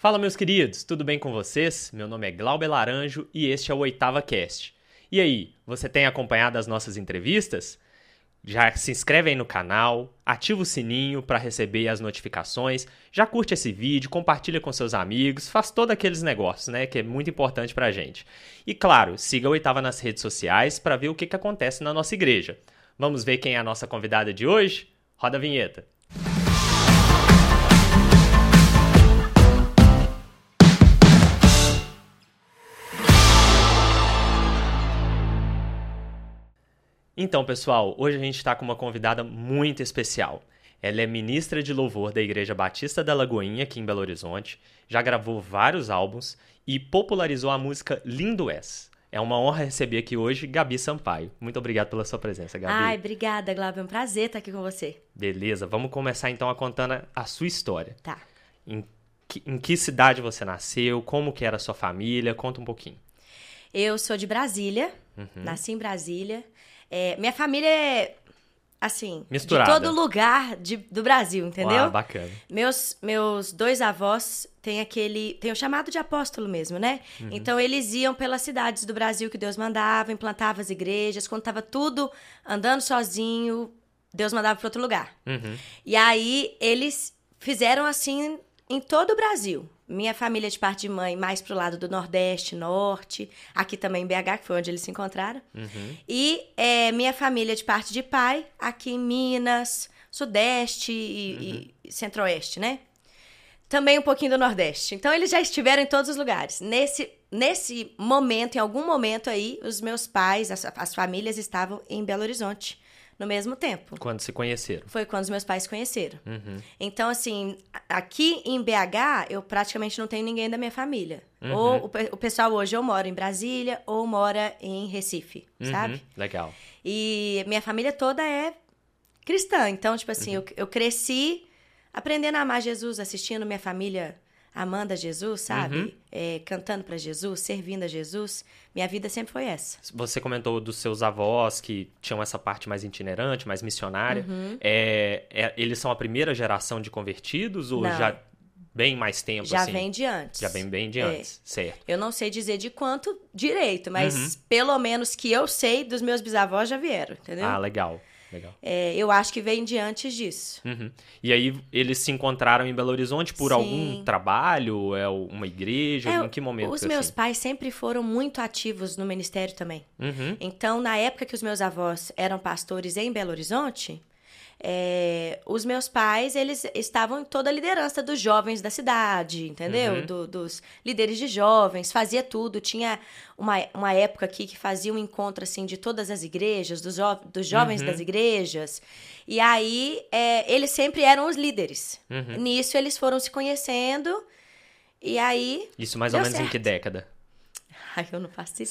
Fala, meus queridos, tudo bem com vocês? Meu nome é Glauber Laranjo e este é o Oitava Cast. E aí, você tem acompanhado as nossas entrevistas? Já se inscreve aí no canal, ativa o sininho para receber as notificações, já curte esse vídeo, compartilha com seus amigos, faz todos aqueles negócios, né, que é muito importante pra gente. E claro, siga o Oitava nas redes sociais para ver o que, que acontece na nossa igreja. Vamos ver quem é a nossa convidada de hoje? Roda a vinheta. Então, pessoal, hoje a gente está com uma convidada muito especial. Ela é ministra de louvor da Igreja Batista da Lagoinha, aqui em Belo Horizonte, já gravou vários álbuns e popularizou a música Lindo És. É uma honra receber aqui hoje Gabi Sampaio. Muito obrigado pela sua presença, Gabi. Ai, obrigada, Glauber. É um prazer estar aqui com você. Beleza, vamos começar então a contando a sua história. Tá. Em que, em que cidade você nasceu? Como que era a sua família? Conta um pouquinho. Eu sou de Brasília, Uhum. nasci em Brasília. É, minha família é, assim, Misturada. de todo lugar de- do Brasil, entendeu? Ah, bacana. Meus, meus dois avós têm aquele. Tem o chamado de apóstolo mesmo, né? Uhum. Então eles iam pelas cidades do Brasil que Deus mandava, implantavam as igrejas. Quando tava tudo andando sozinho, Deus mandava para outro lugar. Uhum. E aí eles fizeram assim em todo o Brasil. Minha família de parte de mãe mais pro lado do Nordeste, Norte, aqui também em BH, que foi onde eles se encontraram. Uhum. E é, minha família de parte de pai, aqui em Minas, Sudeste e, e Centro-Oeste, né? Também um pouquinho do Nordeste. Então eles já estiveram em todos os lugares. Nesse, nesse momento, em algum momento aí, os meus pais, as, as famílias estavam em Belo Horizonte no mesmo tempo. Quando se conheceram. Foi quando os meus pais se conheceram. Uhum. Então, assim, aqui em BH, eu praticamente não tenho ninguém da minha família. Uhum. Ou o, o pessoal hoje ou mora em Brasília ou mora em Recife, Uhum. sabe? Legal. E minha família toda é cristã. Então, tipo assim, eu, eu cresci aprendendo a amar Jesus, assistindo minha família amando a Jesus, sabe? Uhum. É, cantando pra Jesus, servindo a Jesus. Minha vida sempre foi essa. Você comentou dos seus avós que tinham essa parte mais itinerante, mais missionária. Uhum. É, é- eles são a primeira geração de convertidos ou Não. já bem mais tempo Já assim? vem de antes. Já vem bem de É. antes, certo. Eu não sei dizer de quanto direito, mas Uhum. pelo menos que eu sei dos meus bisavós já vieram, entendeu? Ah, legal, legal. É, eu acho que vem de antes disso. Uhum. E aí eles se encontraram em Belo Horizonte por Sim. algum trabalho? É uma igreja? É, em que momento? Os meus assim? pais sempre foram muito ativos no ministério também. Uhum. Então, na época que os meus avós eram pastores em Belo Horizonte, é, os meus pais, eles estavam em toda a liderança dos jovens da cidade, entendeu? Uhum. Do- dos líderes de jovens, fazia tudo. Tinha uma, uma época aqui que fazia um encontro, assim, de todas as igrejas, dos, jo- dos jovens Uhum. das igrejas. E aí, é, eles sempre eram os líderes. Uhum. Nisso, eles foram se conhecendo, e aí... Isso mais ou menos em que certo. década? Ai, eu não faço ideia.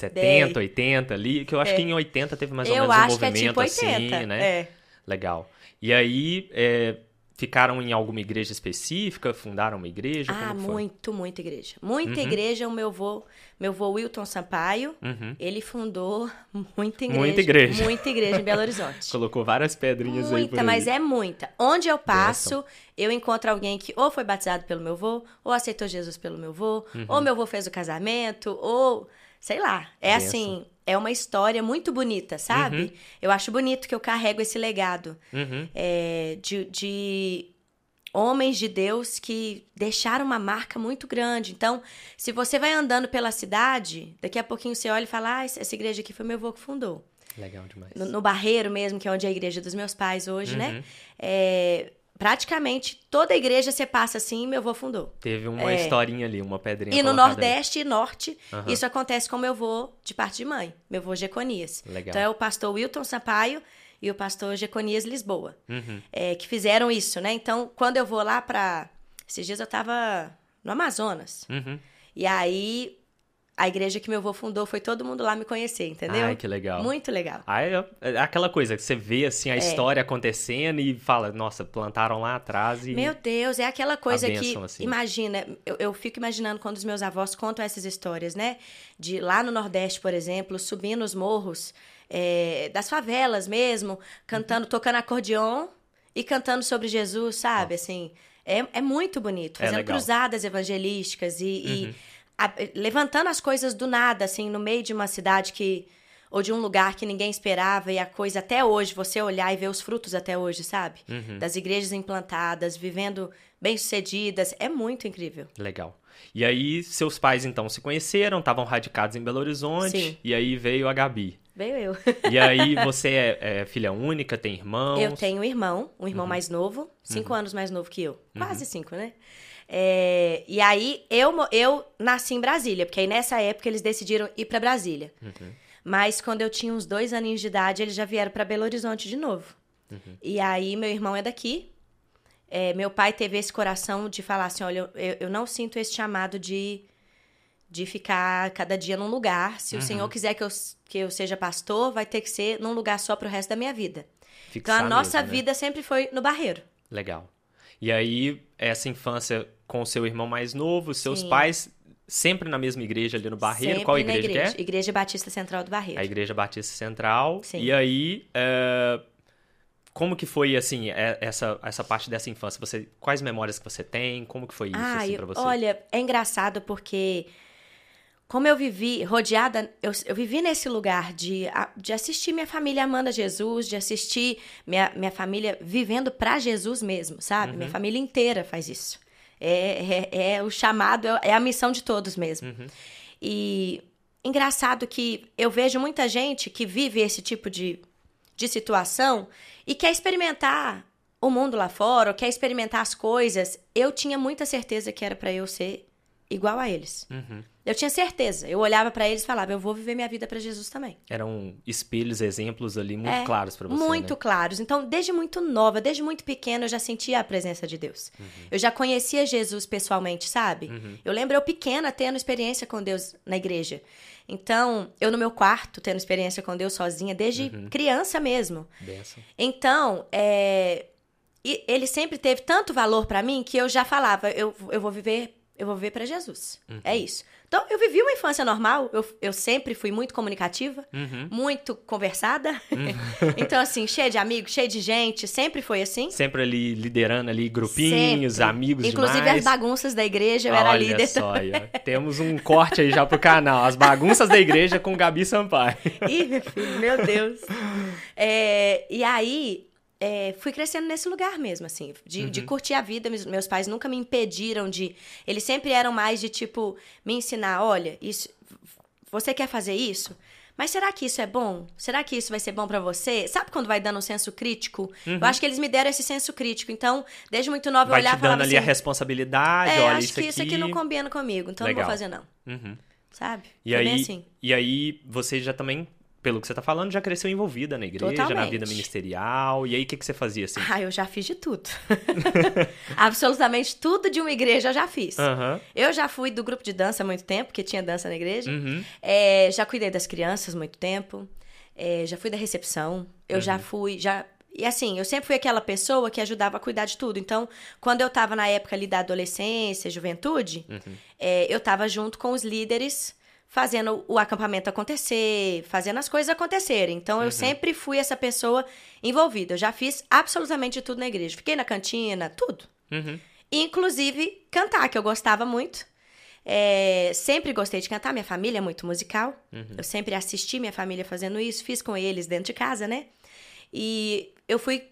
70, 80 ali? Que eu acho É. que em 80 teve mais ou eu menos um que é movimento tipo 80. assim, né? É. Legal. E aí, é, ficaram em alguma igreja específica? Fundaram uma igreja? Ah, muito, muita igreja. Muita Uhum. igreja, o meu vô, meu vô Wilton Sampaio, Uhum. ele fundou muita igreja. Muita igreja. Muita igreja em Belo Horizonte. Colocou várias pedrinhas aí Muita, aí. mas é muita. Onde eu passo, eu encontro alguém que ou foi batizado pelo meu vô, ou aceitou Jesus pelo meu vô, ou meu vô fez o casamento, ou sei lá. É assim, é uma história muito bonita, sabe? Uhum. Eu acho bonito que eu carrego esse legado Uhum. é, de, de homens de Deus que deixaram uma marca muito grande. Então, se você vai andando pela cidade, daqui a pouquinho você olha e fala: Ah, essa igreja aqui foi meu avô que fundou. Legal demais. No, no Barreiro mesmo, que é onde é a igreja dos meus pais hoje, Uhum. né? É, praticamente toda a igreja você passa assim, meu avô fundou. Teve uma É. historinha ali, uma pedrinha E no colocada ali. Nordeste e Norte, Aham. isso acontece com meu avô de parte de mãe, meu avô Jeconias. Legal. Então é o pastor Wilton Sampaio e o pastor Jeconias Lisboa, Uhum. é, que fizeram isso, né? Então, quando eu vou lá pra. Esses dias eu tava no Amazonas. Uhum. E aí, a igreja que meu avô fundou foi todo mundo lá me conhecer, entendeu? Ai, que legal. Muito legal. Aí é é aquela coisa que você vê assim a É. história acontecendo e fala, nossa, plantaram lá atrás e Meu Deus, é aquela coisa que. bênção, assim. Imagina, eu, eu fico imaginando quando os meus avós contam essas histórias, né? De lá no Nordeste, por exemplo, subindo os morros é, das favelas mesmo, cantando, tocando acordeon e cantando sobre Jesus, sabe? Assim. É, é muito bonito. É Fazendo legal. cruzadas evangelísticas e, e Uhum. A- levantando as coisas do nada, assim, no meio de uma cidade que. Ou de um lugar que ninguém esperava e a coisa até hoje, você olhar e ver os frutos até hoje, sabe? Uhum. Das igrejas implantadas, vivendo bem-sucedidas. É muito incrível. Legal. E aí, seus pais então se conheceram, estavam radicados em Belo Horizonte, Sim. e aí veio a Gabi. Veio eu. E aí, você é, é filha única, tem irmãos? Eu tenho um irmão, um Uhum. irmão mais novo, cinco anos mais novo que eu. Quase cinco, né? É, e aí, eu, eu nasci em Brasília, porque aí nessa época eles decidiram ir pra Brasília. Uhum. Mas quando eu tinha uns dois aninhos de idade, eles já vieram pra Belo Horizonte de novo. Uhum. E aí, meu irmão é daqui. É, meu pai teve esse coração de falar assim: olha, eu, eu não sinto esse chamado de, de ficar cada dia num lugar. Se o Senhor quiser que eu, que eu seja pastor, vai ter que ser num lugar só pro resto da minha vida. Então Fixar a nossa mesmo, né? vida sempre foi no Barreiro. Legal. E aí, essa infância com o seu irmão mais novo, seus Sim. pais sempre na mesma igreja ali no Barreiro. Sempre Qual igreja, igreja. que é? Igreja Batista Central do Barreiro. A Igreja Batista Central. Sim. E aí, é, como que foi, assim, é- essa, essa parte dessa infância? Você, quais memórias que você tem? Como que foi isso, Ah, assim, pra você? olha, é engraçado porque como eu vivi rodeada, eu, eu vivi nesse lugar de, de assistir minha família amando a Jesus, de assistir minha, minha família vivendo pra Jesus mesmo, sabe? Uhum. Minha família inteira faz isso. É, é, é o chamado, é a missão de todos mesmo. Uhum. E engraçado que eu vejo muita gente que vive esse tipo de, de situação e quer experimentar o mundo lá fora, ou quer experimentar as coisas. Eu tinha muita certeza que era pra eu ser igual a eles. Uhum. Eu tinha certeza. Eu olhava pra eles e falava, eu vou viver minha vida pra Jesus também. Eram espelhos, exemplos ali muito É, claros pra você, Muito né? claros. Então, desde muito nova, desde muito pequena, eu já sentia a presença de Deus. Uhum. Eu já conhecia Jesus pessoalmente, sabe? Eu lembro eu pequena tendo experiência com Deus na igreja. Então, eu no meu quarto tendo experiência com Deus sozinha, desde Uhum. criança mesmo. Benção. Então, é, ele sempre teve tanto valor pra mim que eu já falava, eu, eu vou viver, eu vou viver para Jesus. É isso. Então, eu vivi uma infância normal, eu, eu sempre fui muito comunicativa, Uhum. muito conversada. então, assim, cheia de amigos, cheia de gente, sempre foi assim. Sempre ali liderando ali grupinhos, Sempre. amigos Inclusive demais. as bagunças da igreja, eu era Olha líder. só, temos um corte aí já pro canal. As bagunças da igreja com Gabi Sampaio. Ih, meu filho, meu Deus. É, e aí, é, fui crescendo nesse lugar mesmo, assim, de, de curtir a vida. Meus, meus pais nunca me impediram de. Eles sempre eram mais de tipo, me ensinar: olha, isso, você quer fazer isso? Mas será que isso é bom? Será que isso vai ser bom pra você? Sabe quando vai dando um senso crítico? Eu acho que eles me deram esse senso crítico. Então, desde muito nova, eu Vai te olhava e dando falava ali assim: a responsabilidade, é, olha acho isso que isso aqui não combina comigo, então Legal. não vou fazer, não. Uhum. Sabe? E Foi aí, assim. e aí você já também, pelo que você tá falando, já cresceu envolvida na igreja, na Totalmente. vida ministerial. E aí o que que você fazia assim? Ah, eu já fiz de tudo. Absolutamente tudo de uma igreja eu já fiz. Aham. Eu já fui do grupo de dança há muito tempo, porque tinha dança na igreja. Uhum. É, já cuidei das crianças há muito tempo. É, já fui da recepção. Eu Uhum. já fui, já... E assim, eu sempre fui aquela pessoa que ajudava a cuidar de tudo. Então, quando eu tava na época ali da adolescência, juventude, Uhum. é, eu tava junto com os líderes fazendo o acampamento acontecer, fazendo as coisas acontecerem. Então, Uhum. eu sempre fui essa pessoa envolvida. Eu já fiz absolutamente tudo na igreja. Fiquei na cantina, tudo. Uhum. Inclusive cantar, que eu gostava muito. É, sempre gostei de cantar, minha família é muito musical. Eu sempre assisti minha família fazendo isso, fiz com eles dentro de casa, né? E eu fui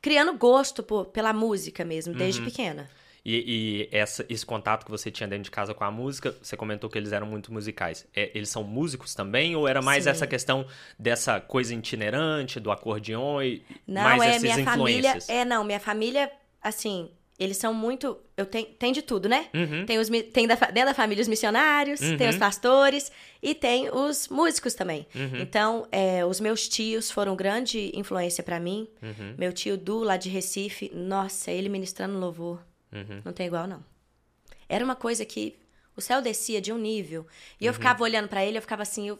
criando gosto por- pela música mesmo, desde pequena. E, e essa, esse contato que você tinha dentro de casa com a música, você comentou que eles eram muito musicais. É, eles são músicos também? Ou era mais Sim. essa questão dessa coisa itinerante, do acordeon e Não, mais é essas minha família. influências? É, não, minha família, assim, eles são muito. Eu tenho, tem de tudo, né? Uhum. Tem, os, tem da, dentro da família os missionários, tem os pastores e tem os músicos também. Uhum. Então, é, os meus tios foram grande influência pra mim. Uhum. Meu tio Du, lá de Recife, nossa, ele ministrando louvor. Uhum. Não tem igual, não. Era uma coisa que o céu descia de um nível. E Uhum. eu ficava olhando pra ele, eu ficava assim, eu.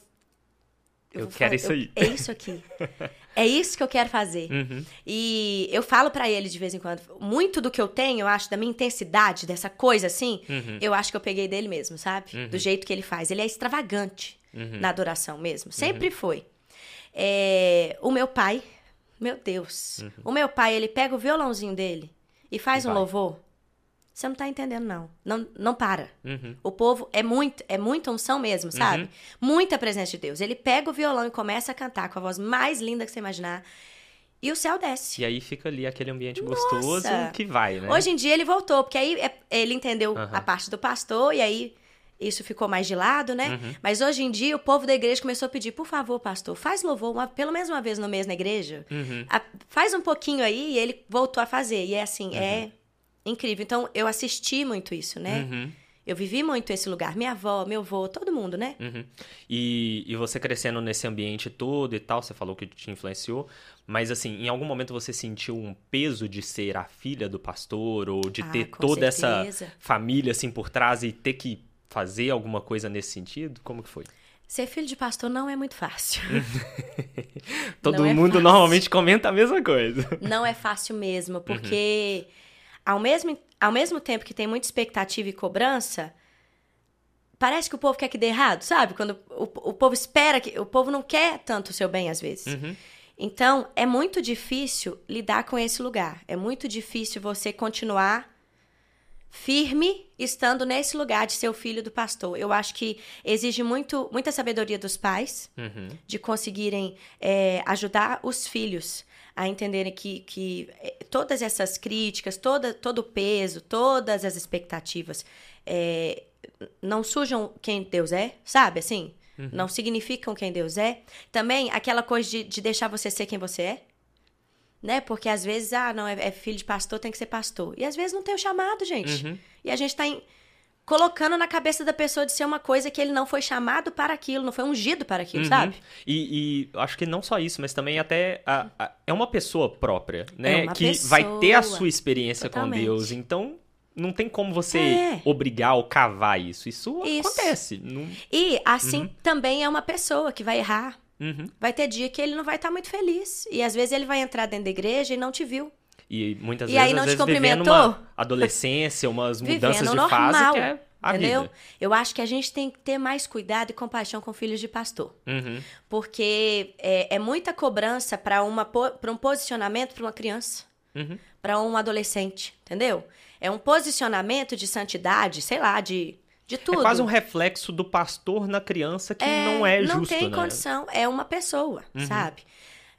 Eu vou quero fa- isso aí. É isso aqui. é isso que eu quero fazer. Uhum. E eu falo pra ele de vez em quando, muito do que eu tenho, eu acho, da minha intensidade, dessa coisa assim, Uhum. eu acho que eu peguei dele mesmo, sabe? Do jeito que ele faz. Ele é extravagante Uhum. na adoração mesmo. Sempre foi. É, o meu pai, meu Deus. O meu pai, ele pega o violãozinho dele e faz E um vai. louvor. Você não tá entendendo, não. Não, não para. Uhum. O povo é muito, é muita unção mesmo, sabe? Uhum. Muita presença de Deus. Ele pega o violão e começa a cantar com a voz mais linda que você imaginar. E o céu desce. E aí fica ali aquele ambiente gostoso que vai, né? Hoje em dia ele voltou, porque aí é- ele entendeu Aham. a parte do pastor e aí isso ficou mais de lado, né? Uhum. Mas hoje em dia o povo da igreja começou a pedir, por favor, pastor, faz louvor uma- pelo menos uma vez no mês na igreja. Uhum. A- faz um pouquinho aí e ele voltou a fazer. E é assim, Uhum. é incrível. Então eu assisti muito isso, né? Uhum. Eu vivi muito esse lugar. Minha avó, meu avô, todo mundo, né? Uhum. E, e você crescendo nesse ambiente todo e tal, você falou que te influenciou, mas assim, em algum momento você sentiu um peso de ser a filha do pastor ou de Ah, ter toda essa certeza. família assim por trás e ter que fazer alguma coisa nesse sentido? Como que foi? Ser filho de pastor não é muito fácil. Todo Não é mundo fácil. normalmente comenta a mesma coisa. não é fácil Uhum. mesmo, porque ao, mesmo, ao mesmo tempo que tem muita expectativa e cobrança, parece que o povo quer que dê errado, sabe? Quando o, o povo espera que. O povo não quer tanto o seu bem às vezes. Uhum. Então, é muito difícil lidar com esse lugar. É muito difícil você continuar firme estando nesse lugar de ser o filho do pastor. Eu acho que exige muito, muita sabedoria dos pais Uhum. de conseguirem é, ajudar os filhos a entenderem que, que é, todas essas críticas, toda, todo o peso, todas as expectativas é, não sujam quem Deus é, sabe? Assim, não significam quem Deus é. Também aquela coisa de, de deixar você ser quem você é. Né? Porque às vezes, ah, não, é, é filho de pastor, tem que ser pastor. E às vezes não tem o chamado, gente. Uhum. E a gente tá em- colocando na cabeça da pessoa de ser uma coisa que ele não foi chamado para aquilo, não foi ungido para aquilo, Uhum. sabe? E, e acho que não só isso, mas também até a- a- é uma pessoa própria, né? É que vai ter a pessoa. sua experiência Totalmente. com Deus. Então, não tem como você É. obrigar ou cavar isso. Isso, Isso. acontece. Não... E assim também é uma pessoa que vai errar. Uhum. Vai ter dia que ele não vai estar muito feliz. E às vezes ele vai entrar dentro da igreja e não te viu. E muitas E vezes, aí não te vezes cumprimentou? uma adolescência, umas mudanças Vivendo de normal. fase que é a entendeu? vida. Eu acho que a gente tem que ter mais cuidado e compaixão com filhos de pastor. Uhum. Porque é, é muita cobrança para um posicionamento para uma criança. Uhum. para um adolescente, entendeu? É um posicionamento de santidade, sei lá, de, de tudo. É quase um reflexo do pastor na criança que É, não é Não justo, tem né? condição, é uma pessoa, Uhum. sabe?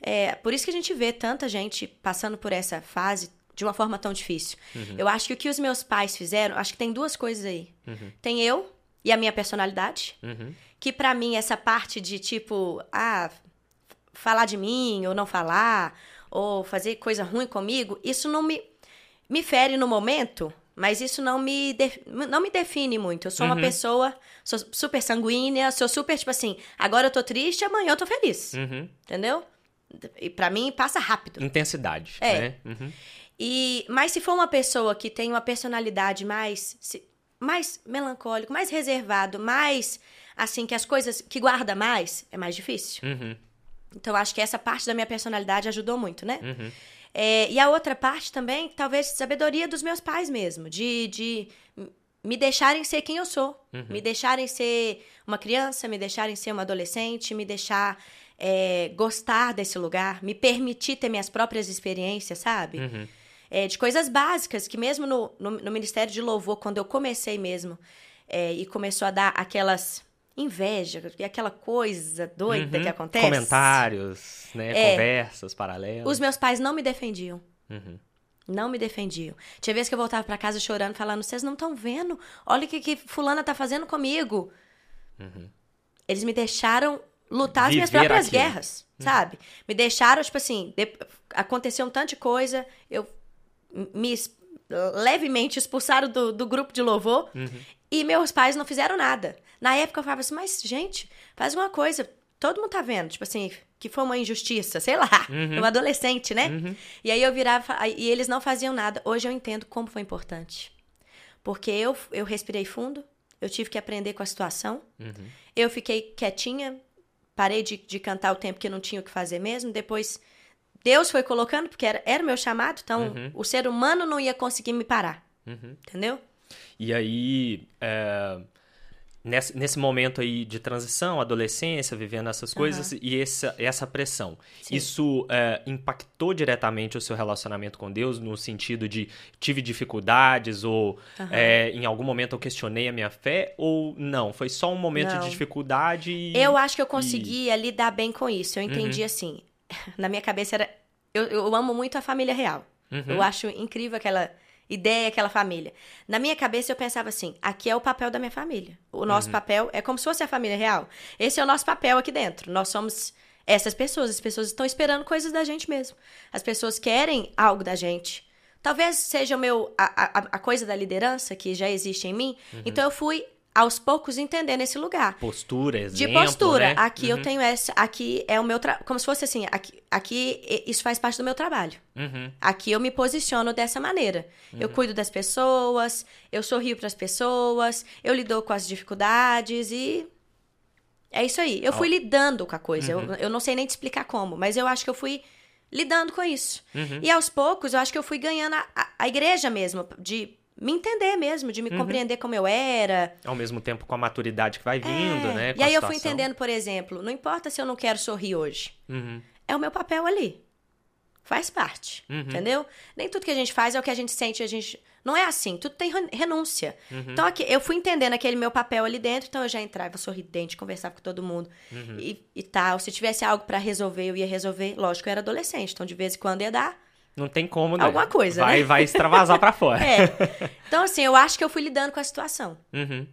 É por isso que a gente vê tanta gente passando por essa fase de uma forma tão difícil. Uhum. Eu acho que o que os meus pais fizeram, acho que tem duas coisas aí. Uhum. Tem eu e a minha personalidade, Uhum. que pra mim essa parte de tipo, ah, falar de mim ou não falar, ou fazer coisa ruim comigo, isso não me me fere no momento, mas isso não me de- não me define muito. Eu sou uma Uhum. pessoa, sou super sanguínea, sou super tipo assim, agora eu tô triste, amanhã eu tô feliz. Uhum. Entendeu? E pra mim passa rápido. Intensidade, É. né? Uhum. E mas se for uma pessoa que tem uma personalidade mais se- mais melancólico, mais reservado, mais assim que as coisas que guarda mais, é mais difícil. Uhum. Então acho que essa parte da minha personalidade ajudou muito, né? Uhum. É, e a outra parte também, talvez sabedoria dos meus pais mesmo, de, de me deixarem ser quem eu sou, me deixarem ser uma criança, me deixarem ser uma adolescente, me deixar é, gostar desse lugar, me permitir ter minhas próprias experiências, sabe? Uhum. É, de coisas básicas, que mesmo no, no, no Ministério de Louvor, quando eu comecei mesmo, é, e começou a dar aquelas inveja, e aquela coisa doida Uhum. que acontece. Comentários, né? É. Conversas paralelas. Os meus pais não me defendiam. Uhum. Não me defendiam. Tinha vezes que eu voltava pra casa chorando, falando: vocês não estão vendo? Olha o que, que Fulana tá fazendo comigo. Eles me deixaram lutar as minhas próprias aquilo. guerras, sabe? Me deixaram, tipo assim, de- aconteceu um tanto de coisa, eu me es- levemente expulsaram do, do grupo de louvor e meus pais não fizeram nada. Na época eu falava assim, mas gente, faz uma coisa, todo mundo tá vendo, tipo assim, que foi uma injustiça, sei lá, um adolescente, né? E aí eu virava e eles não faziam nada. Hoje eu entendo como foi importante. Porque eu, eu respirei fundo, eu tive que aprender com a situação, eu fiquei quietinha, parei de, de cantar o tempo que não tinha o que fazer mesmo, depois Deus foi colocando, porque era, era o meu chamado, então o ser humano não ia conseguir me parar, Uhum. entendeu? E aí, é, nesse, nesse momento aí de transição, adolescência, vivendo essas coisas e essa, essa pressão, Sim. isso é, impactou diretamente o seu relacionamento com Deus no sentido de tive dificuldades ou Aham. é, em algum momento eu questionei a minha fé ou não? Foi só um momento Não. de dificuldade e... Eu acho que eu conseguia lidar bem com isso. Eu Uhum. entendi assim. Na minha cabeça era. Eu, eu amo muito a família real. Uhum. Eu acho incrível aquela ideia, aquela família. Na minha cabeça eu pensava assim: aqui é o papel da minha família. O nosso Uhum. papel é como se fosse a família real. Esse é o nosso papel aqui dentro. Nós somos essas pessoas. As pessoas estão esperando coisas da gente mesmo. As pessoas querem algo da gente. Talvez seja o meu a, a, a coisa da liderança que já existe em mim. Uhum. Então eu fui aos poucos entendendo esse lugar. Postura, De exemplo, postura. né? Aqui eu Uhum. tenho essa. Aqui é o meu trabalho. Como se fosse assim. Aqui, aqui isso faz parte do meu trabalho. Uhum. Aqui eu me posiciono dessa maneira. Eu cuido das pessoas, eu sorrio para as pessoas, eu lido com as dificuldades e. É isso aí. Eu fui lidando com a coisa. Uhum. Eu, eu não sei nem te explicar como, mas eu acho que eu fui lidando com isso. Uhum. E aos poucos, eu acho que eu fui ganhando a, a- a igreja mesmo, de me entender mesmo, de me Uhum. compreender como eu era. Ao mesmo tempo com a maturidade que vai vindo, É. né? E aí eu fui entendendo, por exemplo, não importa se eu não quero sorrir hoje. Uhum. É o meu papel ali. Faz parte. Uhum. Entendeu? Nem tudo que a gente faz é o que a gente sente. A gente... Não é assim. Tudo tem ren- renúncia. Uhum. Então, aqui, eu fui entendendo aquele meu papel ali dentro. Então, eu já entrava sorridente, conversava com todo mundo Uhum. e, e tal. Se tivesse algo pra resolver, eu ia resolver. Lógico, eu era adolescente. Então, de vez em quando ia dar. Não tem como, né? Alguma coisa, vai, né? Vai extravasar pra fora. É. Então, assim, eu acho que eu fui lidando com a situação. Uhum.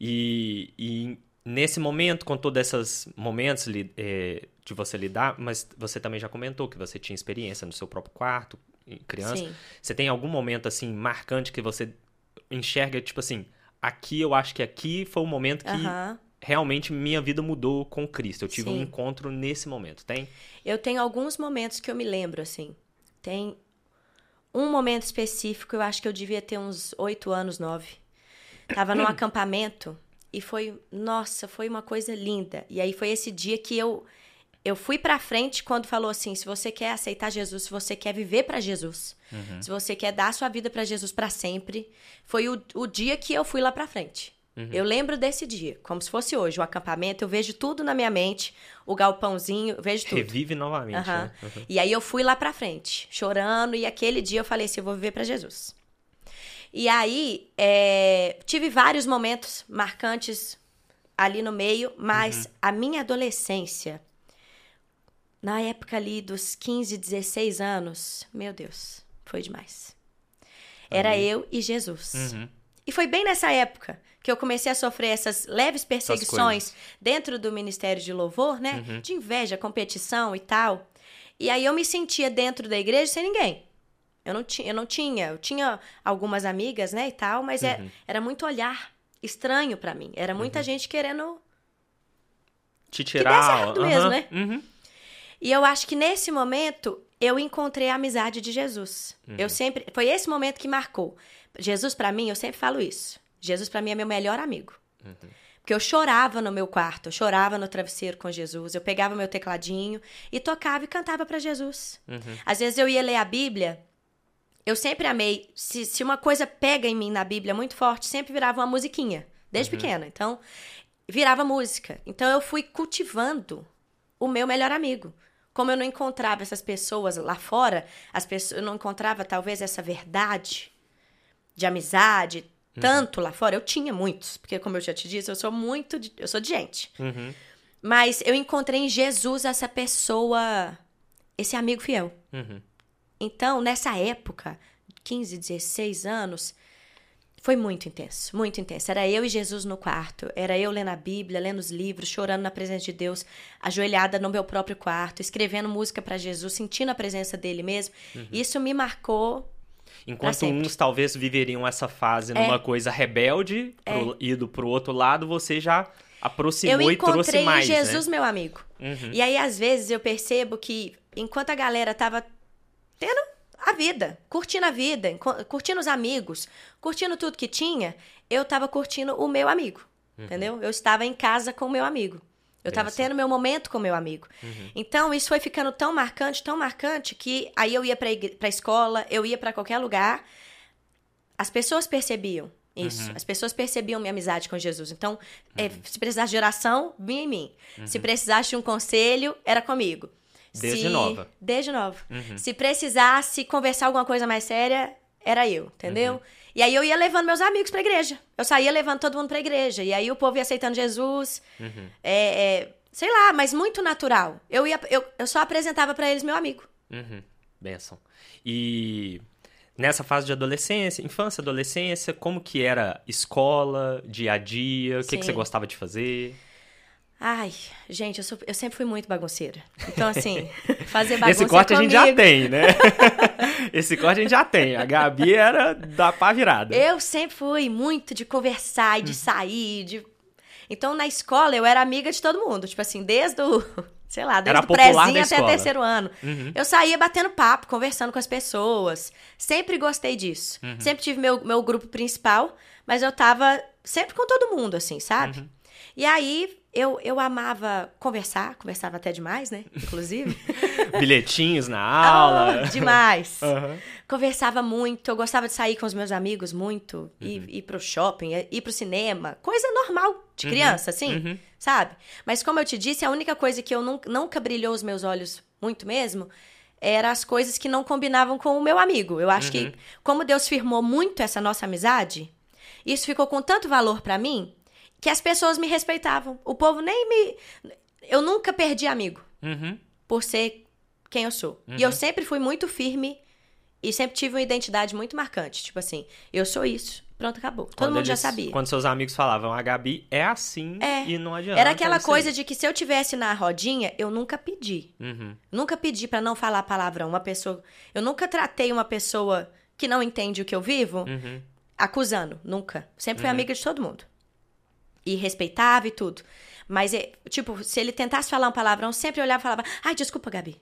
E, e nesse momento, com todos esses momentos eh, de você lidar, mas você também já comentou que você tinha experiência no seu próprio quarto, criança. Sim. Você tem algum momento, assim, marcante que você enxerga, tipo assim, aqui eu acho que aqui foi o momento que Aham. realmente minha vida mudou com Cristo. Eu tive um Sim. encontro nesse momento, tem? Eu tenho alguns momentos que eu me lembro, assim. Tem um momento específico, eu acho que eu devia ter uns oito anos, nove. Tava num acampamento e foi, nossa, foi uma coisa linda. E aí foi esse dia que eu eu fui pra frente quando falou assim, se você quer aceitar Jesus, se você quer viver pra Jesus, se você quer dar sua vida pra Jesus pra sempre, foi o, o dia que eu fui lá pra frente. Eu lembro desse dia, como se fosse hoje, o acampamento, eu vejo tudo na minha mente, o galpãozinho, eu vejo tudo. Revive novamente, Aham. né? Uhum. E aí eu fui lá pra frente, chorando, e aquele dia eu falei assim, eu vou viver pra Jesus. E aí, é, tive vários momentos marcantes ali no meio, mas a minha adolescência, na época ali dos 15, 16 anos, meu Deus, foi demais. Era eu e Jesus. Uhum. E foi bem nessa época que eu comecei a sofrer essas leves perseguições dentro do Ministério de Louvor, né? Uhum. De inveja, competição e tal. E aí eu me sentia dentro da igreja sem ninguém. Eu não, ti, eu não tinha. Eu tinha algumas amigas, né, e tal, mas é- Uhum. era muito olhar estranho pra mim. Era muita gente querendo. Te tirar. aham. mesmo, né? Uhum. E eu acho que nesse momento eu encontrei a amizade de Jesus. Uhum. Eu sempre. Foi esse momento que marcou. Jesus, pra mim, eu sempre falo isso. Jesus, pra mim, é meu melhor amigo. Uhum. Porque eu chorava no meu quarto, eu chorava no travesseiro com Jesus. Eu pegava meu tecladinho e tocava e cantava pra Jesus. Uhum. Às vezes eu ia ler a Bíblia. Eu sempre amei. Se, se uma coisa pega em mim na Bíblia muito forte, sempre virava uma musiquinha. Desde pequena. Então, virava música. Então, eu fui cultivando o meu melhor amigo. Como eu não encontrava essas pessoas lá fora, as pessoas, eu não encontrava talvez essa verdade de amizade tanto lá fora. Eu tinha muitos, porque como eu já te disse, eu sou muito, de- eu sou de gente. Uhum. Mas eu encontrei em Jesus essa pessoa, esse amigo fiel. Uhum. Então, nessa época, 15, 16 anos, foi muito intenso, muito intenso. Era eu e Jesus no quarto, era eu lendo a Bíblia, lendo os livros, chorando na presença de Deus, ajoelhada no meu próprio quarto, escrevendo música para Jesus, sentindo a presença dele mesmo. Isso me marcou. Enquanto uns talvez viveriam essa fase É. numa coisa rebelde, pro, ido pro outro lado, você já aproximou eu e trouxe encontrei em mais, Jesus né? meu amigo. Uhum. E aí, às vezes, eu percebo que enquanto a galera tava tendo a vida, curtindo a vida, curtindo os amigos, curtindo tudo que tinha, eu tava curtindo o meu amigo. Entendeu? Eu estava em casa com o meu amigo. Eu tava Benção. tendo meu momento com o meu amigo. Então, isso foi ficando tão marcante, tão marcante, que aí eu ia pra, igre- pra escola, eu ia pra qualquer lugar. As pessoas percebiam. Isso. Uhum. As pessoas percebiam minha amizade com Jesus. Então, é, se precisasse de oração, vinha em mim. Se precisasse de um conselho, era comigo. Uhum. Desde Se- nova. Uhum. Desde nova. Se precisasse conversar alguma coisa mais séria, era eu, entendeu? Uhum. E aí eu ia levando meus amigos pra igreja. Eu saía levando todo mundo pra igreja. E aí o povo ia aceitando Jesus. Uhum. É, é, sei lá, mas muito natural. Eu, ia, eu, eu só apresentava pra eles meu amigo. Uhum. Benção. E nessa fase de adolescência, infância, adolescência, como que era escola, dia a dia? O que, que você gostava de fazer? Ai, gente, eu, sou- eu sempre fui muito bagunceira. Então, assim, fazer bagunça Esse corte é a gente já tem, né? Esse corte a gente já tem. A Gabi era da pá virada. Eu sempre fui muito de conversar e de sair, de... Então, na escola, eu era amiga de todo mundo. Tipo assim, desde o... Sei lá, desde o prézinho até escola. terceiro ano. Uhum. Eu saía batendo papo, conversando com as pessoas. Sempre gostei disso. Uhum. Sempre tive meu, meu grupo principal, mas eu tava sempre com todo mundo, assim, sabe? Uhum. E aí, eu, eu amava conversar, conversava até demais, né? Inclusive. Bilhetinhos na aula. Oh, demais. Aham. Conversava muito, eu gostava de sair com os meus amigos muito, ir, Uhum. ir pro shopping, ir pro cinema, coisa normal de criança, assim, uhum. sabe? Mas como eu te disse, a única coisa que eu nunca, nunca brilhou os meus olhos muito mesmo era as coisas que não combinavam com o meu amigo. Eu acho Uhum. que, como Deus firmou muito essa nossa amizade, isso ficou com tanto valor pra mim que as pessoas me respeitavam. O povo nem me. Eu nunca perdi amigo Uhum. por ser quem eu sou. E eu sempre fui muito firme e sempre tive uma identidade muito marcante. Tipo assim, eu sou isso. Pronto, acabou. Todo Quando mundo já eles- sabia. Quando seus amigos falavam, a Gabi é assim É. e não adianta. Era aquela é aí. coisa de que se eu tivesse na rodinha, eu nunca pedi. Uhum. Nunca pedi pra não falar palavrão. Uma pessoa. Eu nunca tratei uma pessoa que não entende o que eu vivo Uhum. acusando. Nunca. Sempre fui amiga de todo mundo. E respeitava e tudo. Mas, é, tipo, se ele tentasse falar um palavrão, sempre eu olhava e falava: Ai, desculpa, Gabi.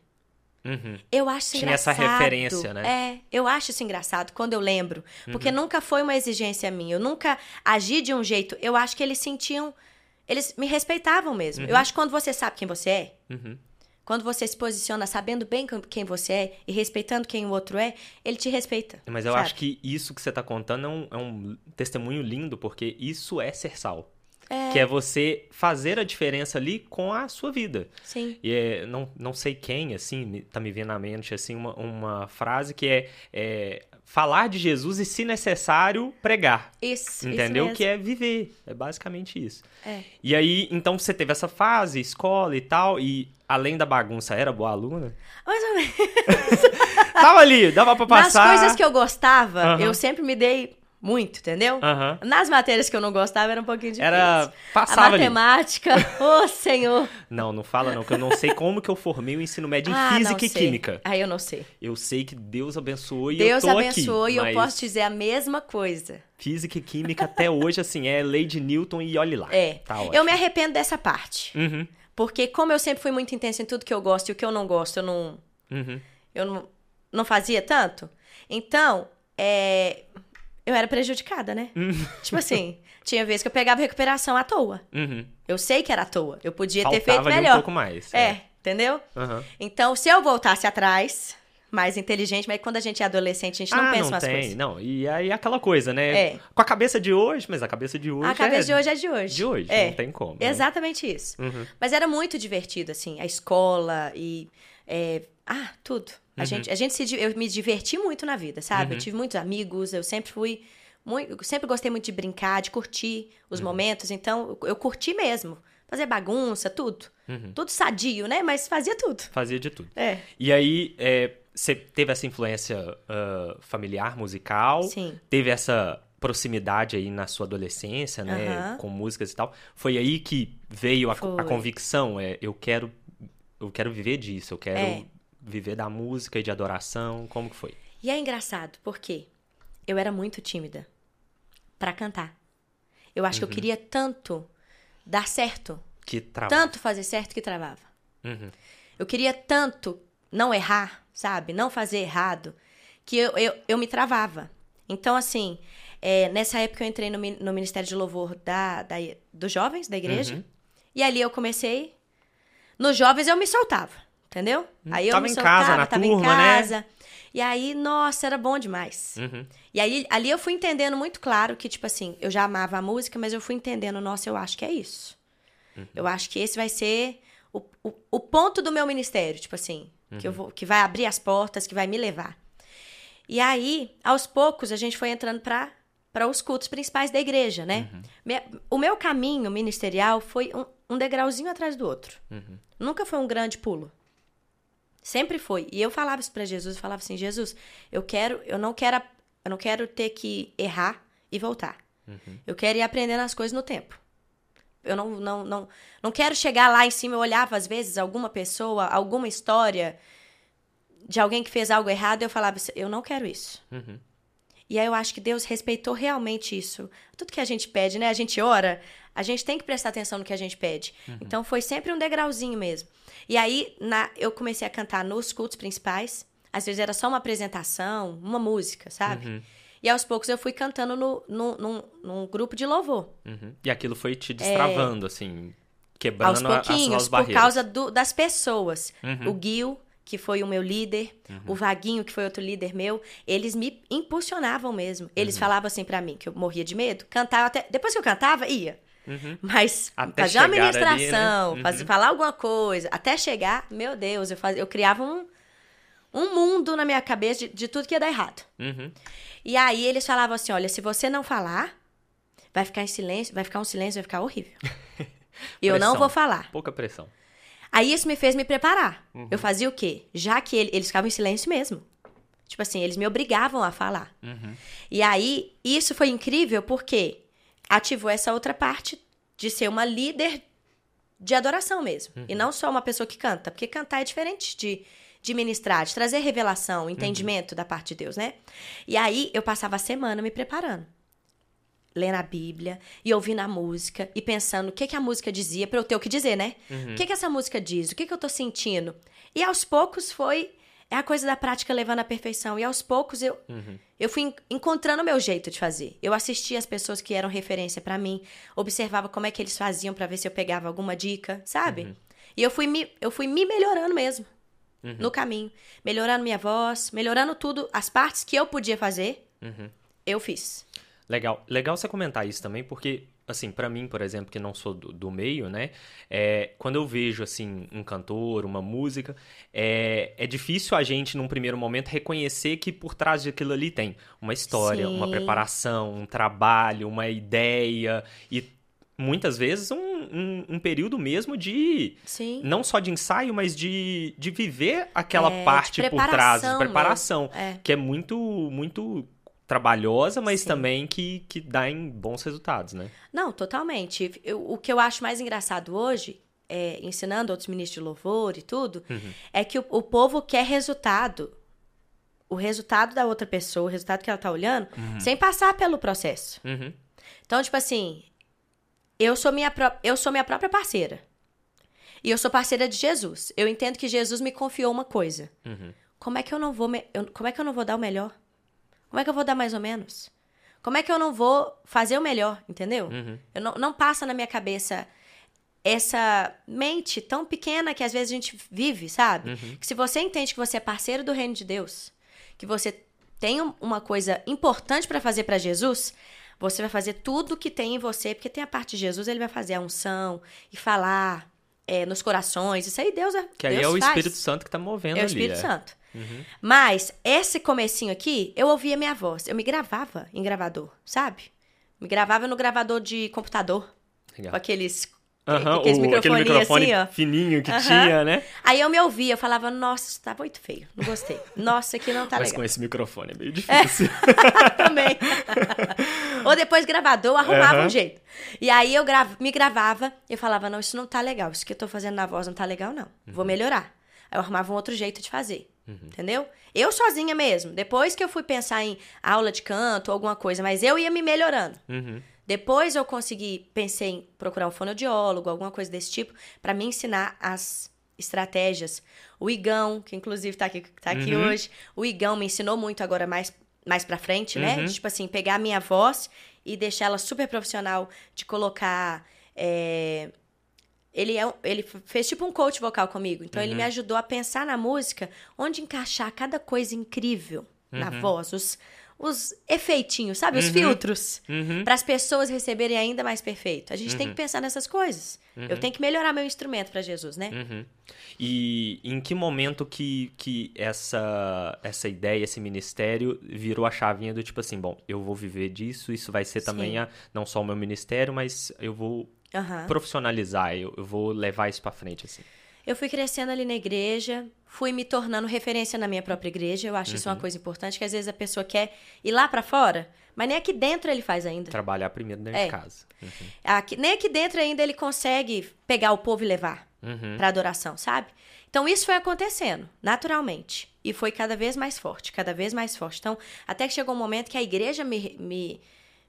Uhum. Eu acho isso Tinha essa engraçado. referência, né? É, eu acho isso engraçado quando eu lembro. Porque Uhum. nunca foi uma exigência minha. Eu nunca agi de um jeito. Eu acho que eles sentiam. Eles me respeitavam mesmo. Eu acho que quando você sabe quem você é, Uhum. quando você se posiciona sabendo bem quem você é e respeitando quem o outro é, ele te respeita. Mas eu sabe? acho que isso que você tá contando é um, é um testemunho lindo, porque isso é ser sal. Que é você fazer a diferença ali com a sua vida. Sim. E é, não, não sei quem, assim, tá me vindo à mente, assim, uma, uma frase que é, é falar de Jesus e, se necessário, pregar. Isso. Entendeu? Isso que é viver. É basicamente isso. é. E aí, então, você teve essa fase, escola e tal, e além da bagunça, era boa aluna? Mais ou menos. Tava ali, dava pra Nas passar. coisas que eu gostava, Aham. eu sempre me dei muito, entendeu? Aham. Nas matérias que eu não gostava, era um pouquinho difícil. Era. A Passava ali. matemática, ô senhor. Não, não fala não, que eu não sei como que eu formei o ensino médio em Ah, física não e sei. química. Aí eu não sei. Eu sei que Deus abençoou e Deus eu tô abençoou aqui. e eu mas posso dizer a mesma coisa. Física e química até hoje, assim, é lei de Newton e olhe lá. É. Tá ótimo. eu me arrependo dessa parte. Uhum, Porque como eu sempre fui muito intensa em tudo que eu gosto e o que eu não gosto, eu não, uhum. eu não, não fazia tanto. Então, é, eu era prejudicada, né? Tipo assim, tinha vezes que eu pegava recuperação à toa. Uhum. Eu sei que era à toa. Eu podia ter Faltava feito ali um melhor. pouco mais. É, entendeu? Aham. Então, se eu voltasse atrás, mais inteligente, mas quando a gente é adolescente, a gente não ah, pensa não umas tem. coisas. Não, e aí aquela coisa, né? É. Com a cabeça de hoje, mas a cabeça de hoje A cabeça é de hoje é de hoje. de hoje, É. não tem como. né? Exatamente isso. Uhum. Mas era muito divertido, assim, a escola e. é, ah, tudo. A gente, a gente se, eu me diverti muito na vida, sabe? Eu tive muitos amigos, eu sempre fui. Muito, eu sempre gostei muito de brincar, de curtir os momentos. Então, eu, eu curti mesmo. Fazer bagunça, tudo. Tudo sadio, né? Mas fazia tudo. Fazia de tudo. É. E aí, é, você teve essa influência ah, familiar, musical? Sim. Teve essa proximidade aí na sua adolescência, né? Com músicas e tal. Foi aí que veio a, a convicção, é, eu quero, eu quero viver disso, eu quero É. viver da música e de adoração. Como que foi? E é engraçado, porque eu era muito tímida pra cantar. Eu acho que eu queria tanto dar certo, Que trabalho. tanto fazer certo que travava. Uhum. Eu queria tanto não errar, sabe? Não fazer errado, que eu, eu, eu me travava. Então, assim, é, nessa época eu entrei no, no Ministério de Louvor da, da- dos jovens, da igreja. Uhum. E ali eu comecei. Nos jovens eu me soltava, entendeu? Aí eu Tava em casa, na tava turma, em né? casa. E aí, nossa, era bom demais. Uhum. E aí, ali eu fui entendendo muito claro que, tipo assim, eu já amava a música, mas eu fui entendendo, nossa, eu acho que é isso. Eu acho que esse vai ser o, o, o ponto do meu ministério, tipo assim, que, eu vou, que vai abrir as portas, que vai me levar. E aí, aos poucos, a gente foi entrando para para os cultos principais da igreja, né? Me- O meu caminho ministerial foi um, um degrauzinho atrás do outro. Nunca foi um grande pulo. Sempre foi. E eu falava isso para Jesus, eu falava assim, Jesus, eu quero, eu não quero, eu não quero ter que errar e voltar. Eu quero ir aprendendo as coisas no tempo. Eu não, não, não, não quero chegar lá em cima. Eu olhava, às vezes, alguma pessoa, alguma história de alguém que fez algo errado, eu falava, assim, eu não quero isso. Uhum. E aí eu acho que Deus respeitou realmente isso. Tudo que a gente pede, né? A gente ora, a gente tem que prestar atenção no que a gente pede. Então foi sempre um degrauzinho mesmo. E aí na, eu comecei a cantar nos cultos principais. Às vezes era só uma apresentação, uma música, sabe? E aos poucos eu fui cantando no, no, num, num grupo de louvor. Uhum. E aquilo foi te destravando, assim, quebrando aos a- as pouquinhos, suas por barreiras. causa do- das pessoas. Uhum. O Gil, que foi o meu líder, o Vaguinho, que foi outro líder meu, eles me impulsionavam mesmo. Uhum. Eles falavam assim pra mim, que eu morria de medo, cantava até. Depois que eu cantava, ia. Mas Uhum. Até fazer uma chegar ali, né? Uhum. fazer, falar alguma coisa, até chegar, meu Deus, eu, fazia, eu criava um, um mundo na minha cabeça de, de tudo que ia dar errado. Uhum. E aí eles falavam assim: olha, se você não falar, vai ficar em silêncio, vai ficar um silêncio, vai ficar horrível. eu não vou falar. Pouca pressão. Aí isso me fez me preparar. Uhum. Eu fazia o quê? Já que ele- eles ficavam em silêncio mesmo. Tipo assim, eles me obrigavam a falar. Uhum. E aí, isso foi incrível porque ativou essa outra parte de ser uma líder de adoração mesmo. Uhum. E não só uma pessoa que canta. Porque cantar é diferente de, de ministrar, de trazer revelação, entendimento da parte de Deus, né? E aí, eu passava a semana me preparando. Lendo a Bíblia e ouvindo a música e pensando o que, que a música dizia pra eu ter o que dizer, né? O que, que essa música diz? O que, que eu tô sentindo? E aos poucos foi. É a coisa da prática levando à perfeição. E aos poucos eu, eu fui en- encontrando o meu jeito de fazer. Eu assistia as pessoas que eram referência pra mim, observava como é que eles faziam pra ver se eu pegava alguma dica, sabe? E eu fui me, eu fui me melhorando mesmo no caminho, melhorando minha voz, melhorando tudo, as partes que eu podia fazer, eu fiz. Legal. Legal você comentar isso também, porque, assim, pra mim, por exemplo, que não sou do, do meio, né? É, quando eu vejo, assim, um cantor, uma música, é, é difícil a gente, num primeiro momento, reconhecer que por trás daquilo ali tem uma história, Sim. uma preparação, um trabalho, uma ideia e muitas vezes um, um, um período mesmo de Sim. não só de ensaio, mas de, de viver aquela É, parte por trás, de preparação preparação. É. que é muito, muito trabalhosa, mas Sim. também que, que dá em bons resultados, né? Não, totalmente. Eu- o que eu acho mais engraçado hoje, é, ensinando outros ministros de louvor e tudo, é que o, o povo quer resultado. O resultado da outra pessoa, o resultado que ela tá olhando, sem passar pelo processo. Uhum. Então, tipo assim, eu sou minha, eu sou minha própria parceira. E eu sou parceira de Jesus. Eu entendo que Jesus me confiou uma coisa. Uhum. Como é que eu não vou, me- eu- como é que eu não vou dar o melhor? Como é que eu vou dar mais ou menos? Como é que eu não vou fazer o melhor, entendeu? Uhum. Eu não, não passa na minha cabeça essa mente tão pequena que às vezes a gente vive, sabe? Uhum. Que se você entende que você é parceiro do reino de Deus, que você tem um- uma coisa importante para fazer para Jesus, você vai fazer tudo que tem em você, porque tem a parte de Jesus, ele vai fazer a unção e falar é, nos corações. Isso aí Deus é Que aí Deus é o faz. Espírito Santo que tá movendo É o ali. Espírito é. Santo. Mas esse comecinho aqui, eu ouvia minha voz. Eu me gravava em gravador, sabe? Me gravava no gravador de computador. Legal. Com aqueles, O- aquele microfoninhos microfone assim, fininho que Aham. tinha, né? Aí eu me ouvia, eu falava, nossa, isso tá muito feio. Não gostei. Nossa, aqui não tá Mas legal. com esse microfone é meio difícil. Também. Ou depois gravador, eu arrumava Aham. um jeito. E aí eu grava, me gravava e eu falava, não, isso não tá legal. Isso que eu tô fazendo na voz não tá legal, não. Vou melhorar. Aí eu arrumava um outro jeito de fazer. Entendeu? Eu sozinha mesmo. Depois que eu fui pensar em aula de canto ou alguma coisa, mas eu ia me melhorando. Uhum. Depois eu consegui, pensei em procurar um fonoaudiólogo, alguma coisa desse tipo, pra me ensinar as estratégias. O Igão, que inclusive tá aqui, tá aqui Uhum. hoje, o Igão me ensinou muito agora mais, mais pra frente, né? Uhum. Tipo assim, pegar a minha voz e deixar ela super profissional, de colocar é, ele, é, ele fez tipo um coach vocal comigo. Então, ele me ajudou a pensar na música, onde encaixar cada coisa incrível na voz, os, os efeitinhos, sabe? Os filtros. Uhum. Para as pessoas receberem ainda mais perfeito. A gente tem que pensar nessas coisas. Eu tenho que melhorar meu instrumento para Jesus, né? Uhum. E em que momento que, que essa, essa ideia, esse ministério virou a chavinha do tipo assim, bom, eu vou viver disso, isso vai ser também a, não só o meu ministério, mas eu vou profissionalizar, eu, eu vou levar isso pra frente, assim. Eu fui crescendo ali na igreja, fui me tornando referência na minha própria igreja. Eu acho isso Uhum. uma coisa importante, que às vezes a pessoa quer ir lá pra fora, mas nem aqui dentro ele faz ainda. Trabalhar primeiro dentro É. de casa. Uhum. Aqui- nem aqui dentro ainda ele consegue pegar o povo e levar Uhum. pra adoração, sabe? Então isso foi acontecendo, naturalmente. E foi cada vez mais forte, cada vez mais forte. Então, até que chegou um momento que a igreja me. me,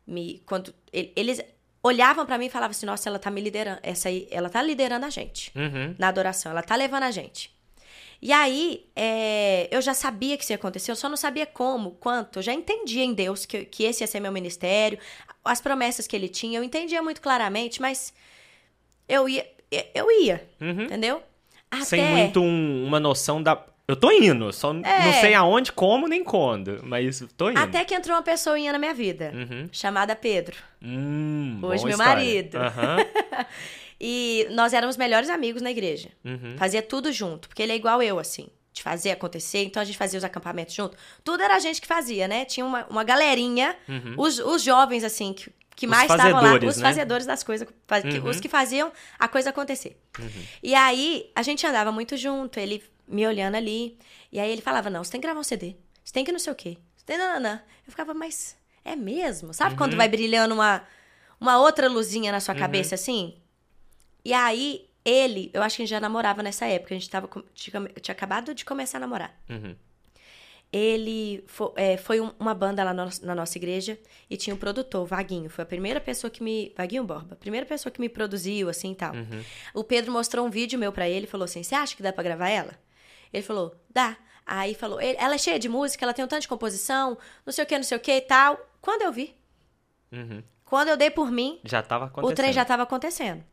me quando ele- eles olhavam pra mim e falavam assim: nossa, ela tá me liderando. Essa aí, ela tá liderando a gente Uhum. na adoração, ela tá levando a gente. E aí, é, eu já sabia que isso ia acontecer, eu só não sabia como, quanto. Eu já entendia em Deus que, que esse ia ser meu ministério, as promessas que ele tinha, eu entendia muito claramente, mas eu ia, eu ia, Uhum. entendeu? Até, Sem muito um- uma noção da. Eu tô indo, só não É. sei aonde, como, nem quando, mas tô indo. até que entrou uma pessoinha na minha vida, Uhum. chamada Pedro. Hum, Hoje meu história. marido. Aham. E nós éramos melhores amigos na igreja. Uhum. Fazia tudo junto, porque ele é igual eu, assim, de fazer acontecer. Então a gente fazia os acampamentos junto. Tudo era a gente que fazia, né? Tinha uma, uma galerinha, os, os jovens, assim, que, que Uhum. Os mais estavam lá, os né? fazedores das coisas, que- Uhum. os que faziam a coisa acontecer. E aí a gente andava muito junto, ele me olhando ali. E aí ele falava: Não, você tem que gravar um CD, você tem que não sei o quê, você tem nananã. Eu ficava, mas é mesmo? Sabe Uhum. quando vai brilhando uma, uma outra luzinha na sua cabeça assim? E aí, ele, eu acho que a gente já namorava nessa época, a gente tava, tinha, tinha acabado de começar a namorar. Uhum. Ele fo- é, foi um- uma banda lá na, nossa- na nossa igreja e tinha um produtor, Vaguinho. Foi a primeira pessoa que me. Vaguinho Borba, a primeira pessoa que me produziu, assim e tal. O Pedro mostrou um vídeo meu pra ele e falou assim: Você acha que dá pra gravar ela? Ele falou: Dá. Aí falou: "Ele- Ela é cheia de música, ela tem um tanto de composição, não sei o que, não sei o que e tal. Quando eu vi, Uhum. quando eu dei por mim, Já tava acontecendo. o trem já tava acontecendo.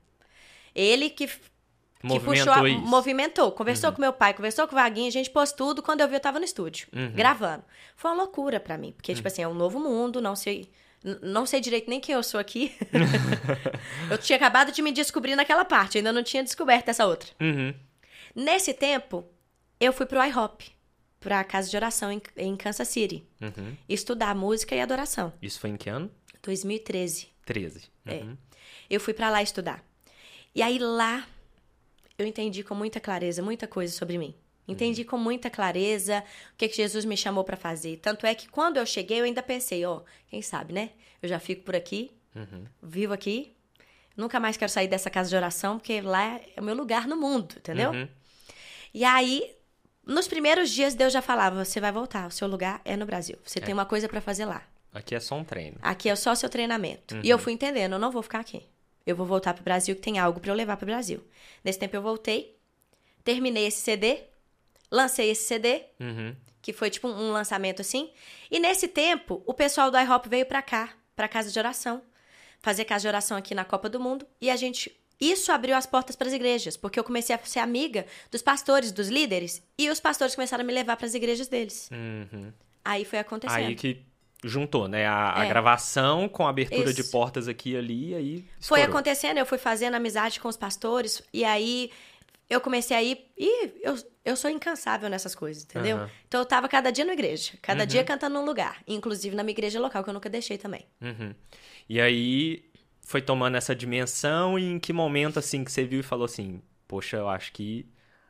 Ele que que Movimentou puxou, a-. Uhum. movimentou, conversou com meu pai, conversou com o Vaguinho, a gente pôs tudo, quando eu vi eu tava no estúdio, Uhum. gravando. Foi uma loucura pra mim, porque tipo assim, é um novo mundo, não sei, não sei direito nem quem eu sou aqui. eu tinha acabado de me descobrir naquela parte, ainda não tinha descoberto essa outra. Uhum. Nesse tempo, eu fui pro IHOP, pra casa de oração em, em Kansas City, Uhum. estudar música e adoração, Isso foi em que ano? 2013. 13. É. Uhum. Eu fui pra lá estudar. E aí lá eu entendi com muita clareza muita coisa sobre mim. Entendi com muita clareza o que, que Jesus me chamou pra fazer. Tanto é que quando eu cheguei, eu ainda pensei, ó, quem sabe, né? Eu já fico por aqui, Uhum. vivo aqui. Nunca mais quero sair dessa casa de oração, porque lá é o meu lugar no mundo, entendeu? Uhum. E aí, nos primeiros dias, Deus já falava: você vai voltar, o seu lugar é no Brasil. Você tem uma coisa pra fazer lá. Aqui é só um treino. Aqui é só o seu treinamento. Uhum. E eu fui entendendo, eu não vou ficar aqui. Eu vou voltar pro Brasil, que tem algo pra eu levar pro Brasil. Nesse tempo eu voltei, terminei esse CD, lancei esse CD, Uhum. que foi tipo um lançamento assim. E nesse tempo, o pessoal do iHop veio pra cá, pra casa de oração, fazer casa de oração aqui na Copa do Mundo, e a gente isso abriu as portas para as igrejas, porque eu comecei a ser amiga dos pastores, dos líderes, e os pastores começaram a me levar para as igrejas deles. Uhum. Aí foi acontecendo. Aí que juntou, né? A, a É. gravação com a abertura de Isso. portas aqui e ali, e aí Foi estourou. acontecendo, eu fui fazendo amizade com os pastores, e aí eu comecei a ir. E eu, eu sou incansável nessas coisas, entendeu? Aham. Então eu tava cada dia na igreja, cada dia cantando num lugar, inclusive na minha igreja local, que eu nunca deixei também. Uhum. E aí foi tomando essa dimensão e em que momento assim que você viu e falou assim, poxa, eu acho que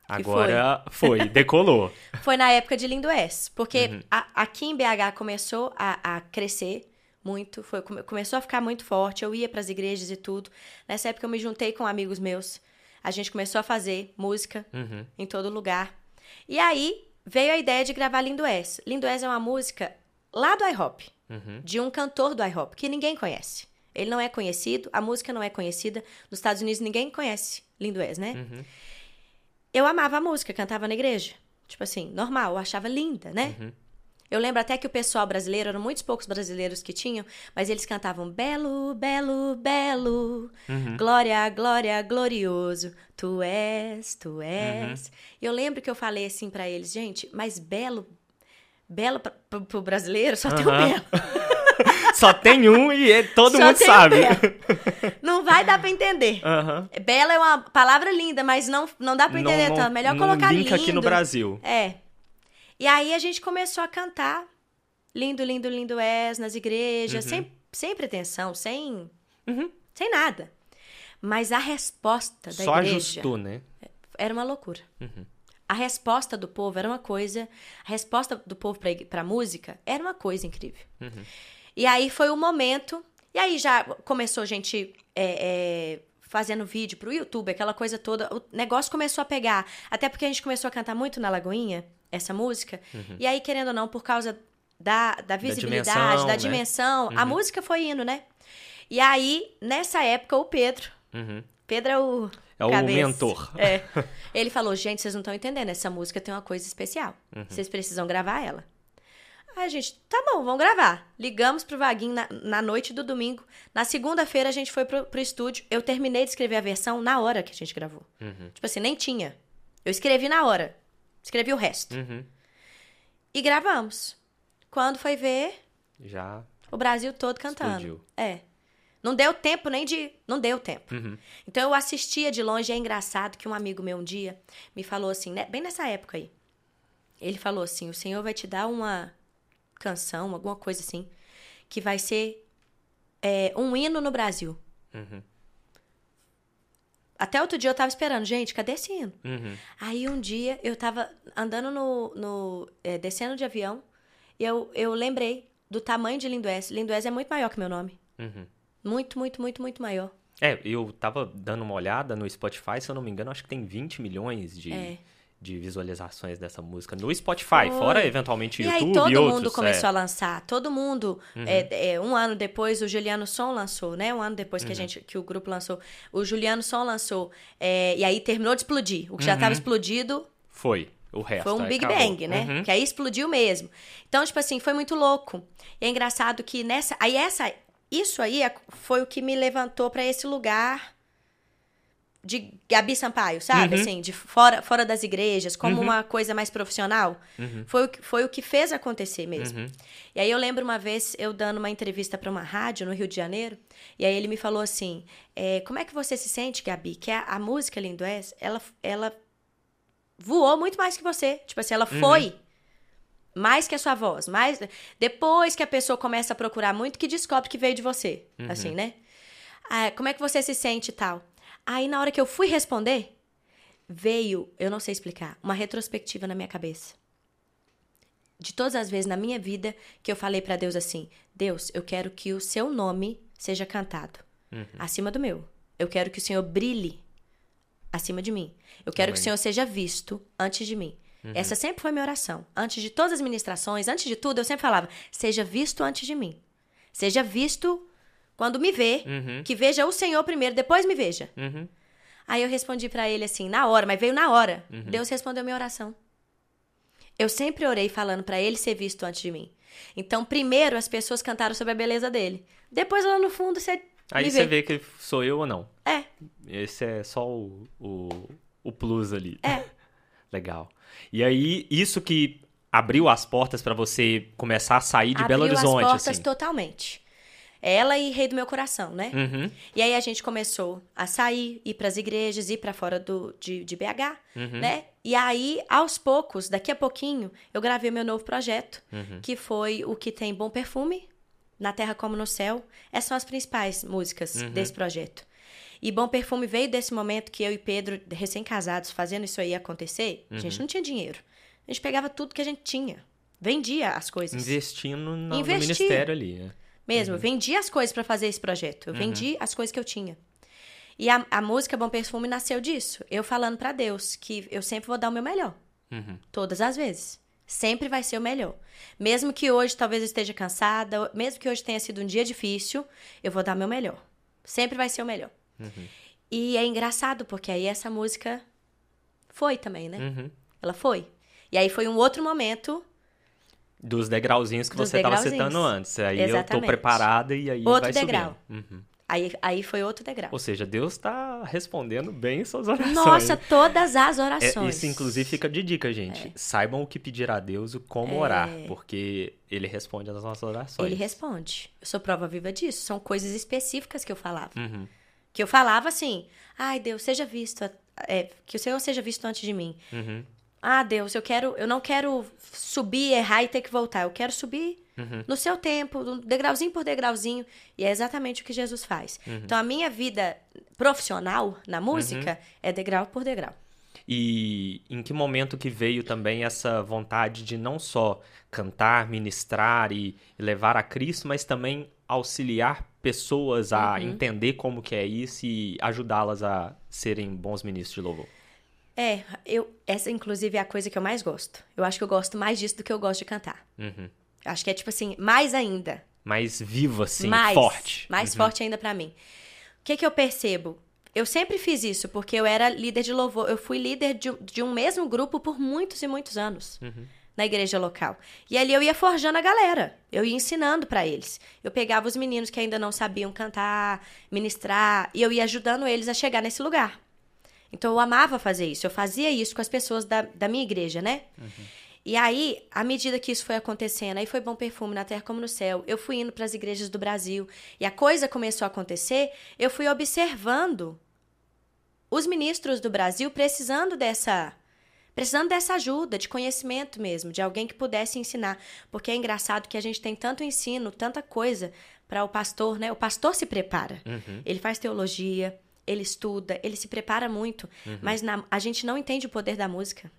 agora foi, decolou. Foi na época de Lindo S, porque Uhum. a- aqui em BH começou a, a crescer muito, foi, come- começou a ficar muito forte, eu ia pras igrejas e tudo. Nessa época eu me juntei com amigos meus, a gente começou a fazer música Uhum. em todo lugar. E aí veio a ideia de gravar Lindo S. Lindo S é uma música lá do iHop, Uhum. de um cantor do iHop, que ninguém conhece. Ele não é conhecido, a música não é conhecida. Nos Estados Unidos ninguém conhece Lindo S, né? Uhum. Eu amava a música, cantava na igreja. Tipo assim, normal, eu achava linda, né? Uhum. Eu lembro até que o pessoal brasileiro, eram muitos poucos brasileiros que tinham, mas eles cantavam Belo, Belo, Belo, Uhum. Glória, Glória, Glorioso, Tu és, Tu Uhum. és. E eu lembro que eu falei assim pra eles, gente, mas Belo, Belo pra, pro, pro brasileiro só tem o. Belo. Só tem um e é- todo Só mundo sabe. Não vai dar pra entender. Aham. Bela é uma palavra linda, mas não, não dá pra entender não- tanto. Melhor não colocar lindo. aqui no Brasil. É. E aí a gente começou a cantar lindo, lindo, lindo és nas igrejas, sem, sem pretensão, sem, Uhum. sem nada. Mas a resposta da Só igreja ajustou, né? era uma loucura. Uhum. A resposta do povo era uma coisa, a resposta do povo pra, ig- pra música era uma coisa incrível. Uhum. E aí foi o momento, e aí já começou gente é, é, fazendo vídeo pro YouTube, aquela coisa toda. O negócio começou a pegar. Até porque a gente começou a cantar muito na Lagoinha, essa música. E aí, querendo ou não, por causa da, da visibilidade, dimensão, da né? dimensão, a música foi indo, né? E aí, nessa época, o Pedro. Uhum. Pedro é o. É o cabeça. mentor. É. Ele falou: gente, vocês não estão entendendo, essa música tem uma coisa especial. Uhum. Vocês precisam gravar ela. Aí a gente, tá bom, vamos gravar. Ligamos pro Vaguinho na, na noite do domingo. Na segunda-feira a gente foi pro, pro estúdio. Eu terminei de escrever a versão na hora que a gente gravou. Uhum. Tipo assim, nem tinha. Eu escrevi na hora. Escrevi o resto. Uhum. E gravamos. Quando foi ver, Já. o Brasil todo cantando. Explodiu. É. Não deu tempo nem de. Não deu tempo. Uhum. Então eu assistia de longe. É engraçado que um amigo meu um dia me falou assim, né, bem nessa época aí. Ele falou assim: o Senhor vai te dar uma canção, alguma coisa assim, que vai ser é, um hino no Brasil. Uhum. Até outro dia eu tava esperando, gente, cadê esse hino? Uhum. Aí um dia eu tava andando no. no é, descendo de avião, e eu, eu lembrei do tamanho de Lindoés. Lindoés é muito maior que meu nome. Uhum. Muito, muito, muito, muito maior. É, eu tava dando uma olhada no Spotify, se eu não me engano, acho que tem 20 milhões de, É. de visualizações dessa música no Spotify, Foi. fora eventualmente E YouTube aí todo e outros. mundo começou é. a lançar, todo mundo. é, é, um ano depois o Juliano Som lançou, né? Um ano depois Uhum. que a gente, que o grupo lançou, o Juliano Som lançou. é, e aí terminou de explodir. O que já estava explodido Foi, o resto. foi um Big acabou. Bang, né? Uhum. Que aí explodiu mesmo. Então, tipo assim, foi muito louco. E é engraçado que nessa. Aí essa. Isso aí é- foi o que me levantou pra esse lugar de Gabi Sampaio, sabe? Uhum. Assim, de fora, fora das igrejas, como uma coisa mais profissional. Uhum. Foi, o que, foi o que fez acontecer mesmo. Uhum. E aí eu lembro uma vez eu dando uma entrevista pra uma rádio no Rio de Janeiro, e aí ele me falou assim: é, como é que você se sente, Gabi? Que a, a música Lindo És, ela, ela voou muito mais que você. Tipo assim, ela foi mais que a sua voz. Mais... Depois que a pessoa começa a procurar muito, que descobre que veio de você. Assim, né? Ah, como é que você se sente e tal? Aí, na hora que eu fui responder, veio, eu não sei explicar, uma retrospectiva na minha cabeça. De todas as vezes na minha vida que eu falei pra Deus assim: Deus, eu quero que o seu nome seja cantado acima do meu. Eu quero que o Senhor brilhe acima de mim. Eu quero que o Amém. Senhor seja visto antes de mim. Essa sempre foi minha oração. Antes de todas as ministrações, antes de tudo, eu sempre falava: seja visto antes de mim. Seja visto quando me vê, Uhum. que veja o Senhor primeiro, depois me veja. Uhum. Aí eu respondi pra ele assim, na hora, mas veio na hora. Uhum. Deus respondeu minha oração. Eu sempre orei falando pra ele ser visto antes de mim. Então, primeiro as pessoas cantaram sobre a beleza dele. Depois lá no fundo você Aí você vê. vê que sou eu ou não. É, Esse é só o, o, o plus ali. É. Legal. E aí, isso que abriu as portas pra você começar a sair de abriu Belo Horizonte, as portas assim. totalmente. Ela e Rei do Meu Coração, né? Uhum. E aí a gente começou a sair, ir pras igrejas, ir pra fora do, de, de BH, Uhum. né? E aí, aos poucos, daqui a pouquinho, eu gravei meu novo projeto, Uhum. que foi o que tem Bom Perfume, Na Terra Como no Céu. Essas são as principais músicas Uhum. desse projeto. E Bom Perfume veio desse momento que eu e Pedro, recém-casados, fazendo isso aí acontecer, a Uhum. gente não tinha dinheiro. A gente pegava tudo que a gente tinha. Vendia as coisas. Investindo no, no ministério ali, né? Mesmo, eu vendi as coisas pra fazer esse projeto. Eu vendi as coisas que eu tinha. E a, a música Bom Perfume nasceu disso. Eu falando pra Deus que eu sempre vou dar o meu melhor. Uhum. Todas as vezes. Sempre vai ser o melhor. Mesmo que hoje talvez eu esteja cansada, mesmo que hoje tenha sido um dia difícil, eu vou dar o meu melhor. Sempre vai ser o melhor. E é engraçado, porque aí essa música foi também, né? Uhum. Ela foi. E aí foi um outro momento Dos degrauzinhos que Dos você estava citando antes. Aí eu tô Exatamente. preparada e aí Outro vai degrau. subindo. Uhum. Aí, aí foi outro degrau. Ou seja, Deus está respondendo bem suas orações. Nossa, todas as É, orações. isso, inclusive, fica de dica, gente. Saibam o que pedir a Deus e como É. orar, porque Ele responde às nossas orações. Ele responde. Eu sou prova viva disso. São coisas específicas que eu falava. Uhum. Que eu falava assim: ai, Deus, seja visto. é, que o Senhor seja visto antes de mim. Uhum. Ah, Deus, eu quero, eu não quero subir, errar e ter que voltar. Eu quero subir Uhum. no seu tempo, degrauzinho por degrauzinho. E é exatamente o que Jesus faz. Uhum. Então, a minha vida profissional na música é degrau por degrau. E em que momento que veio também essa vontade de não só cantar, ministrar e e levar a Cristo, mas também auxiliar pessoas a Uhum. entender como que é isso e ajudá-las a serem bons ministros de louvor? É, eu, essa inclusive é a coisa que eu mais gosto. Eu acho que eu gosto mais disso do que eu gosto de cantar. Uhum. Acho que é tipo assim, mais ainda. Mais vivo, assim, mais, forte. Mais Uhum. forte ainda pra mim. O que que eu percebo? Eu sempre fiz isso, porque eu era líder de louvor. Eu fui líder de, de um mesmo grupo por muitos e muitos anos. Uhum. Na igreja local. E ali eu ia forjando a galera. Eu ia ensinando pra eles. Eu pegava os meninos que ainda não sabiam cantar, ministrar, e eu ia ajudando eles a chegar nesse lugar. Então eu amava fazer isso. Eu fazia isso com as pessoas da, da minha igreja, né? E aí, à medida que isso foi acontecendo, aí foi bom perfume na terra como no céu. Eu fui indo para as igrejas do Brasil e a coisa começou a acontecer. Eu fui observando os ministros do Brasil precisando dessa precisando dessa ajuda, de conhecimento mesmo, de alguém que pudesse ensinar, porque é engraçado que a gente tem tanto ensino, tanta coisa para o pastor, né? O pastor se prepara. Uhum. Ele faz teologia, ele estuda, ele se prepara muito, Uhum. mas na- a gente não entende o poder da música.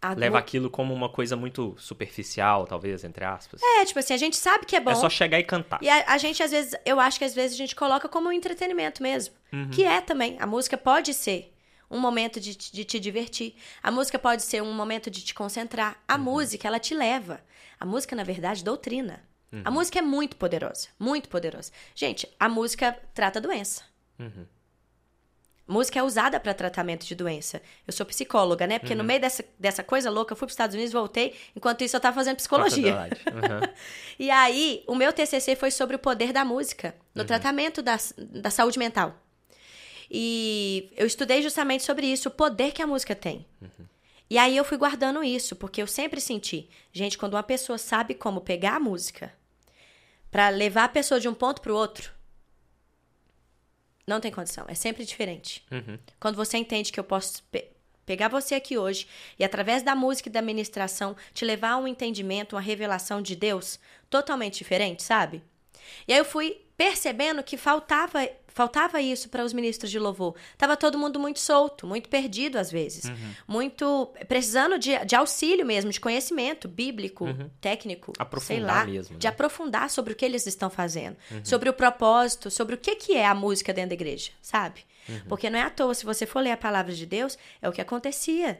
A Leva aquilo como uma coisa muito superficial, talvez, entre aspas. É, tipo assim, a gente sabe que é bom. É só chegar e cantar. E a, a gente, às vezes, eu acho que às vezes a gente coloca como um entretenimento mesmo. Que é também. A música pode ser um momento de, de te divertir. A música pode ser um momento de te concentrar. A música, ela te leva. A música, na verdade, doutrina. A música é muito poderosa. Muito poderosa. Gente, a música trata doença. Uhum. Música é usada para tratamento de doença. Eu sou psicóloga, né? Porque no meio dessa, dessa coisa louca, eu fui para os Estados Unidos, voltei. Enquanto isso, eu tava fazendo psicologia. Uhum. E aí, o meu TCC foi sobre o poder da música no tratamento da, da saúde mental. E eu estudei justamente sobre isso, o poder que a música tem. E aí eu fui guardando isso, porque eu sempre senti, gente, quando uma pessoa sabe como pegar a música pra levar a pessoa de um ponto pro outro, não tem condição, é sempre diferente. Uhum. Quando você entende que eu posso pe- pegar você aqui hoje e, através da música e da ministração, te levar a um entendimento, uma revelação de Deus totalmente diferente, sabe? E aí eu fui percebendo que faltava, faltava isso para os ministros de louvor. Tava todo mundo muito solto, muito perdido às vezes. Muito precisando de, de auxílio mesmo, de conhecimento bíblico, técnico, sei Aprofundar lá, mesmo, de né? aprofundar sobre o que eles estão fazendo, sobre o propósito, sobre o que, que é a música dentro da igreja, sabe? Porque não é à toa, se você for ler a palavra de Deus, é o que acontecia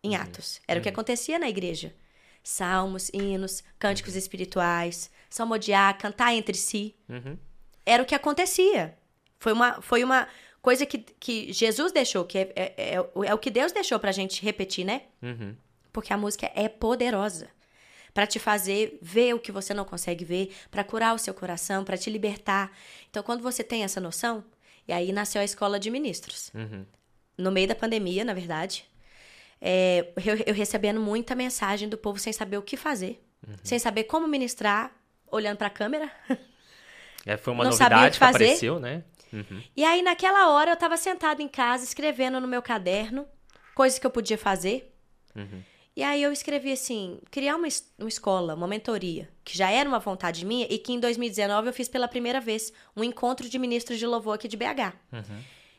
em Atos, era o que acontecia na igreja. Salmos, hinos, cânticos espirituais, salmodiar, cantar entre si. Uhum. Era o que acontecia. Foi uma, foi uma coisa que, que Jesus deixou, que é, é, é, o- é o que Deus deixou pra gente repetir, né? Uhum. Porque a música é poderosa Pra te fazer ver o que você não consegue ver, pra curar o seu coração, pra te libertar. Então, quando você tem essa noção, e aí nasceu a escola de ministros. Uhum. No meio da pandemia, na verdade, é, eu, eu recebendo muita mensagem do povo sem saber o que fazer, sem saber como ministrar, olhando pra câmera. É, foi uma Não novidade que que, fazer. apareceu, né? Uhum. E aí, naquela hora, eu tava sentada em casa, escrevendo no meu caderno coisas que eu podia fazer. Uhum. E aí eu escrevi assim, criar uma, uma escola, uma mentoria, que já era uma vontade minha e que em 2019 eu fiz pela primeira vez um encontro de ministros de louvor aqui de BH.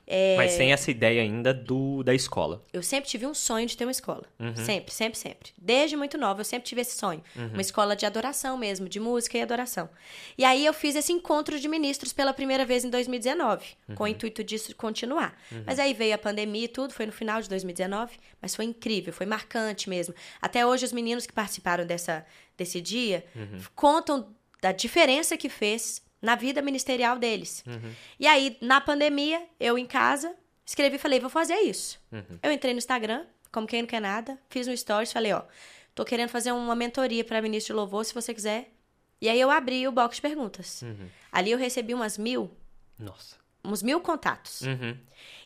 É, Mas sem essa ideia ainda do, da escola. Eu sempre tive um sonho de ter uma escola. Uhum. Sempre, sempre, sempre. Desde muito nova, eu sempre tive esse sonho. Uhum. Uma escola de adoração mesmo, de música e adoração. E aí eu fiz esse encontro de ministros pela primeira vez em 2019, com Uhum. o intuito disso continuar. Mas aí veio a pandemia e tudo, foi no final de 2019, mas foi incrível, foi marcante mesmo. Até hoje os meninos que participaram dessa, desse dia Uhum. contam da diferença que fez na vida ministerial deles. Uhum. E aí, na pandemia, eu em casa, escrevi e falei, vou fazer isso. Uhum. Eu entrei no Instagram, como quem não quer nada, fiz um stories, falei, ó, tô querendo fazer uma mentoria para ministro de louvor, se você quiser. E aí eu abri o box de perguntas. Uhum. Ali eu recebi umas mil, Nossa. Uns mil contatos. Uhum.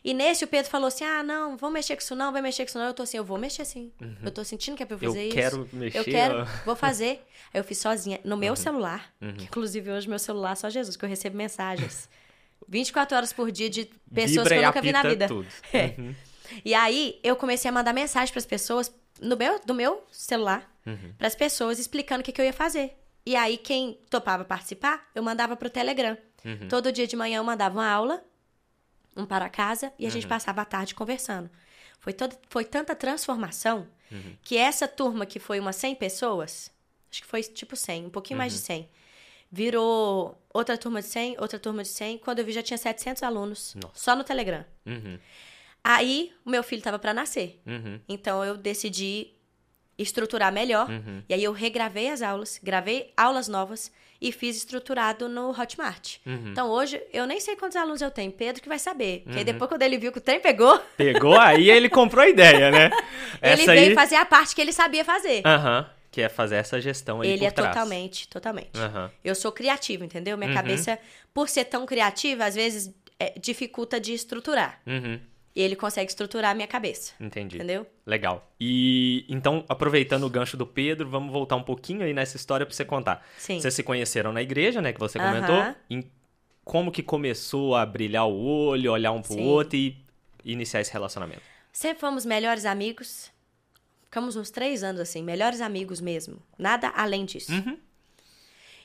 E nesse o Pedro falou assim: ah, não, vamos mexer com isso não, vai mexer com isso não. Eu tô assim, eu vou mexer sim. Eu tô sentindo que é pra eu Uhum. Eu fazer isso. quero mexer, Eu quero, ó. vou fazer. Aí eu fiz sozinha, no Uhum. meu celular. Que, inclusive hoje meu celular é só Jesus, que eu recebo mensagens. 24 horas por dia de pessoas Vibra que eu nunca vi na vida. tudo. É. Uhum. E aí eu comecei a mandar mensagem pras pessoas no meu, do meu celular, Uhum. pras pessoas explicando o que, que eu ia fazer. E aí quem topava participar, eu mandava pro Telegram. Uhum. Todo dia de manhã eu mandava uma aula, um para casa, e a Uhum. gente passava a tarde conversando. Foi, todo, foi tanta transformação Uhum. que essa turma que foi umas 100 pessoas, acho que foi tipo 100, um pouquinho mais de Uhum. 100, virou outra turma de 100, outra turma de 100. Quando eu vi já tinha 700 alunos, Nossa. só no Telegram. Uhum. Aí o meu filho tava para nascer. Uhum. Então eu decidi estruturar melhor. Uhum. E aí eu regravei as aulas, gravei aulas novas e fiz estruturado no Hotmart. Uhum. Então hoje eu nem sei quantos alunos eu tenho, Pedro que vai saber. Porque aí depois quando ele viu que o trem pegou, Pegou, aí ele comprou a ideia, né? ele veio aí... fazer a parte que ele sabia fazer. Aham. Que é fazer essa gestão aí ele é trás. totalmente, totalmente. Aham. Eu sou criativa, entendeu? Minha Uhum. cabeça, por ser tão criativa, às vezes é, dificulta de estruturar. Uhum. E ele consegue estruturar a minha cabeça. Entendi. Entendeu? Legal. E então, aproveitando o gancho do Pedro, vamos voltar um pouquinho aí nessa história pra você contar. Sim. Vocês se conheceram na igreja, né? Que você comentou. Em como que começou a brilhar o olho, olhar um pro Sim. outro e iniciar esse relacionamento? Sempre fomos melhores amigos. Ficamos uns três anos assim, melhores amigos mesmo. Nada além disso. Uhum.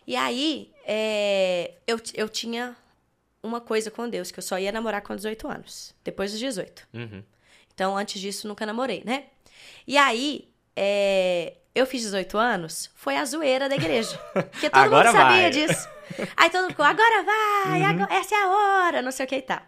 E aí, é, eu, eu tinha uma coisa com Deus, que eu só ia namorar com 18 anos. Depois dos 18. Uhum. Então, antes disso, nunca namorei, né? E aí, é, eu fiz 18 anos, foi a zoeira da igreja. Porque todo mundo sabia vai. disso. Aí todo mundo ficou, agora vai, Uhum. agora- essa é a hora, não sei o que e tal.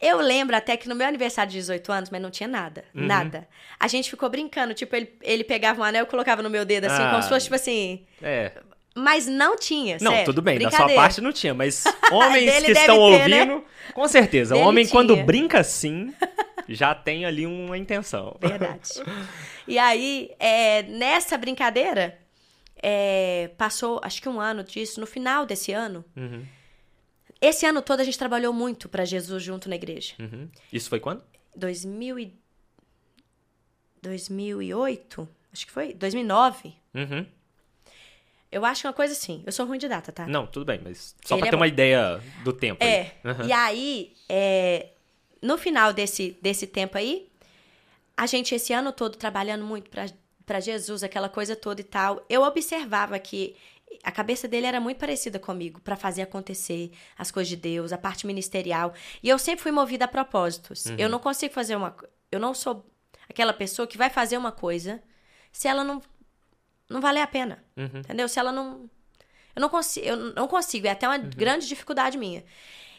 Eu lembro até que no meu aniversário de 18 anos, mas não tinha nada, Uhum. nada. A gente ficou brincando, tipo, ele, ele pegava um anel e colocava no meu dedo, assim, Ah. como se fosse, tipo assim... É. Mas não tinha, Não, sério, tudo bem, da sua parte não tinha, mas homens que estão ter, né? ouvindo, com certeza. Dele homem, quando tinha. brinca assim, já tem ali uma intenção. Verdade. E aí, é, nessa brincadeira, é, passou acho que um ano disso. No final desse ano, Uhum, esse ano todo a gente trabalhou muito pra Jesus junto na igreja. uhum. Isso foi quando? 2000 e... 2008? Acho que foi? 2009? Uhum. Eu acho uma coisa assim. Eu sou ruim de data, tá? Não, tudo bem, mas só Ele pra é ter bom. uma ideia do tempo. aí. É. Uhum. E aí, é, no final desse, desse tempo aí, a gente esse ano todo trabalhando muito pra, pra Jesus, aquela coisa toda e tal, eu observava que a cabeça dele era muito parecida comigo pra fazer acontecer as coisas de Deus, a parte ministerial. E eu sempre fui movida a propósitos. Eu não consigo fazer uma. Eu não sou aquela pessoa que vai fazer uma coisa se ela não, não valer a pena. Uhum. Entendeu? Se ela não. Eu não consigo, eu não consigo, é até uma grande dificuldade minha.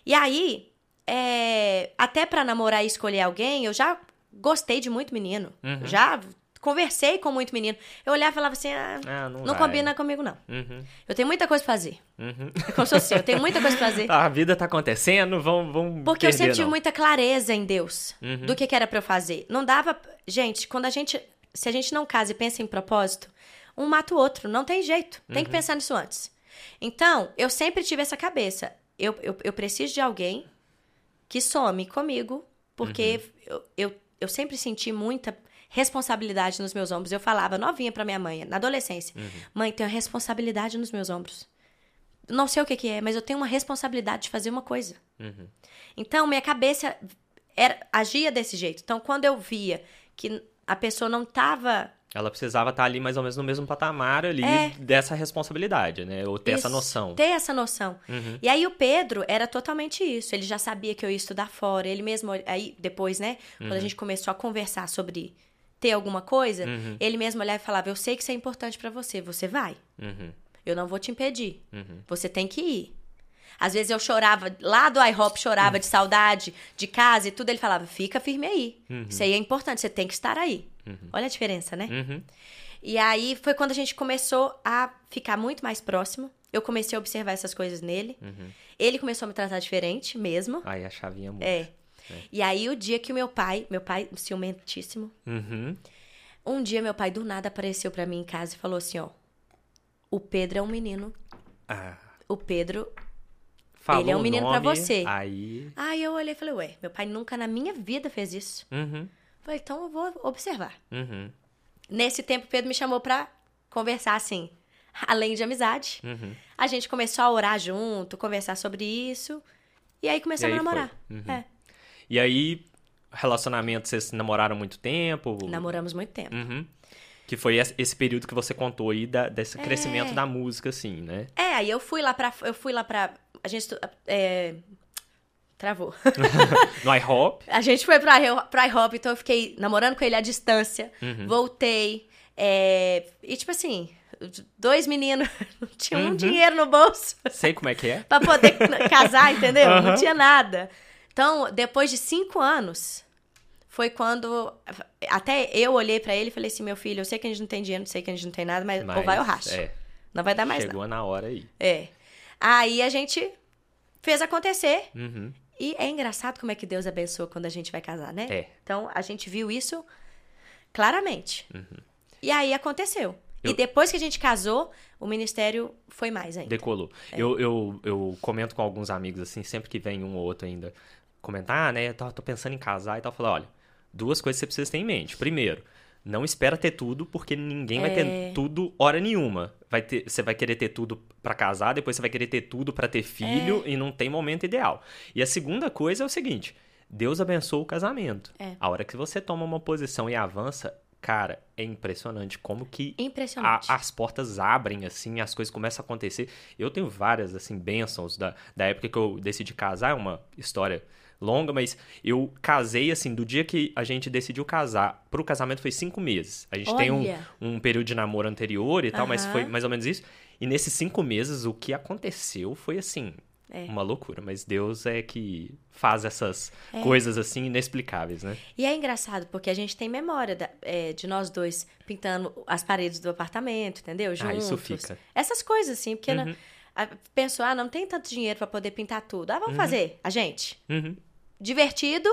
E aí, é, até pra namorar e escolher alguém, eu já gostei de muito menino. Uhum. Já conversei com muito menino. Eu olhava e falava assim: ah, Ah, não, não combina comigo, não. Uhum, Eu tenho muita coisa pra fazer. uhum. É como se fosse, eu tenho muita coisa pra fazer. A vida tá acontecendo, vamos, vamos Porque eu perder, sempre tive não. muita clareza em Deus Uhum. do que, que era pra eu fazer. Não dava. Gente, quando a gente. Se a gente não casa e pensa em propósito, um mata o outro. Não tem jeito. Tem que Uhum. pensar nisso antes. Então, eu sempre tive essa cabeça. Eu, eu, eu preciso de alguém que some comigo, porque Uhum. eu, eu, eu sempre senti muita responsabilidade nos meus ombros. Eu falava novinha pra minha mãe, na adolescência: Uhum. Mãe, tenho responsabilidade nos meus ombros. Não sei o que, que é, mas eu tenho uma responsabilidade de fazer uma coisa. Uhum. Então, minha cabeça era, agia desse jeito. Então, quando eu via que a pessoa não estava. Ela precisava estar ali mais ou menos no mesmo patamar ali É. dessa responsabilidade, né? Ou ter essa noção. Ter essa noção. Uhum. E aí, o Pedro era totalmente isso. Ele já sabia que eu ia estudar fora. Ele mesmo. Aí, depois, né? Quando a gente começou a conversar sobre ter alguma coisa, Uhum. ele mesmo olhava e falava: Eu sei que isso é importante pra você. Você vai. Uhum. Eu não vou te impedir. Uhum. Você tem que ir. Às vezes eu chorava, lá do IHOP chorava de saudade, de casa e tudo. Ele falava, fica firme aí. Isso aí é importante, você tem que estar aí. Olha a diferença, né? Uhum. E aí foi quando a gente começou a ficar muito mais próximo. Eu comecei a observar essas coisas nele. Uhum. Ele começou a me tratar diferente mesmo. Aí a chavinha muda. É. E aí o dia que o meu pai, meu pai ciumentíssimo, Uhum. Um dia meu pai do nada apareceu pra mim em casa e falou assim, ó. O Pedro é um menino. Ah, O Pedro. Falou Ele é um menino pra nome, você. Aí. Aí eu olhei e falei, ué, meu pai nunca na minha vida fez isso. Uhum, Falei, então eu vou observar. uhum, Nesse tempo, o Pedro me chamou pra conversar assim, além de amizade. uhum. A gente começou a orar junto, conversar sobre isso. E aí começamos E aí a namorar. Uhum. É, E aí, relacionamento, vocês namoraram muito tempo? namoramos muito tempo. Uhum. Que foi esse esse período que você contou aí da- desse É. crescimento da música, assim, né? É, aí eu fui lá pra. Eu fui lá pra. A gente. É, travou. No iHop. A gente foi pra, pra IHOP, então eu fiquei namorando com ele à distância. Uhum. Voltei. é, e tipo assim, dois meninos, não tinha um Uhum. dinheiro no bolso Sei como é que é. pra poder casar, entendeu? Não Aham. tinha nada. Então, depois de cinco anos, foi quando. Até eu olhei pra ele e falei assim: meu filho, eu sei que a gente não tem dinheiro, sei que a gente não tem nada, mas, ou vai ou racha. É, Não vai dar mais, chegou na hora aí. não. É. Aí a gente fez acontecer. Uhum. E é engraçado como é que Deus abençoa quando a gente vai casar, né? É. Então, a gente viu isso claramente. E aí aconteceu. Uhum. Eu- E depois que a gente casou, o ministério foi mais ainda. Decolou. É. Eu, eu, eu comento com alguns amigos, assim, sempre que vem um ou outro ainda comentar, ah, né, tô, tô pensando em casar e tal, eu falo, olha, duas coisas que você precisa ter em mente. Primeiro, não espera ter tudo, porque ninguém vai É. ter tudo hora nenhuma. Vai ter, você vai querer ter tudo pra casar, depois você vai querer ter tudo pra ter filho, e não tem momento ideal. E a segunda coisa é o seguinte, Deus abençoa o casamento. É. A hora que você toma uma posição e avança, cara, é impressionante como que a- Impressionante. as portas abrem, assim, as coisas começam a acontecer. Eu tenho várias, assim, bênçãos da, da época que eu decidi casar, é uma história longa, mas eu casei, assim, do dia que a gente decidiu casar pro casamento foi cinco meses. A gente tem um, Olha. um período de namoro anterior e tal, mas Aham. foi mais ou menos isso. E nesses cinco meses, o que aconteceu foi, assim, É. uma loucura. Mas Deus é que faz essas É. coisas, assim, inexplicáveis, né? E é engraçado, porque a gente tem memória da- é, de nós dois pintando as paredes do apartamento, entendeu? Juntos. Ah, isso fica. Essas coisas, assim, porque Uhum. na- a- pensou, ah, não tem tanto dinheiro pra poder pintar tudo. Ah, vamos fazer, a gente. Uhum. Divertido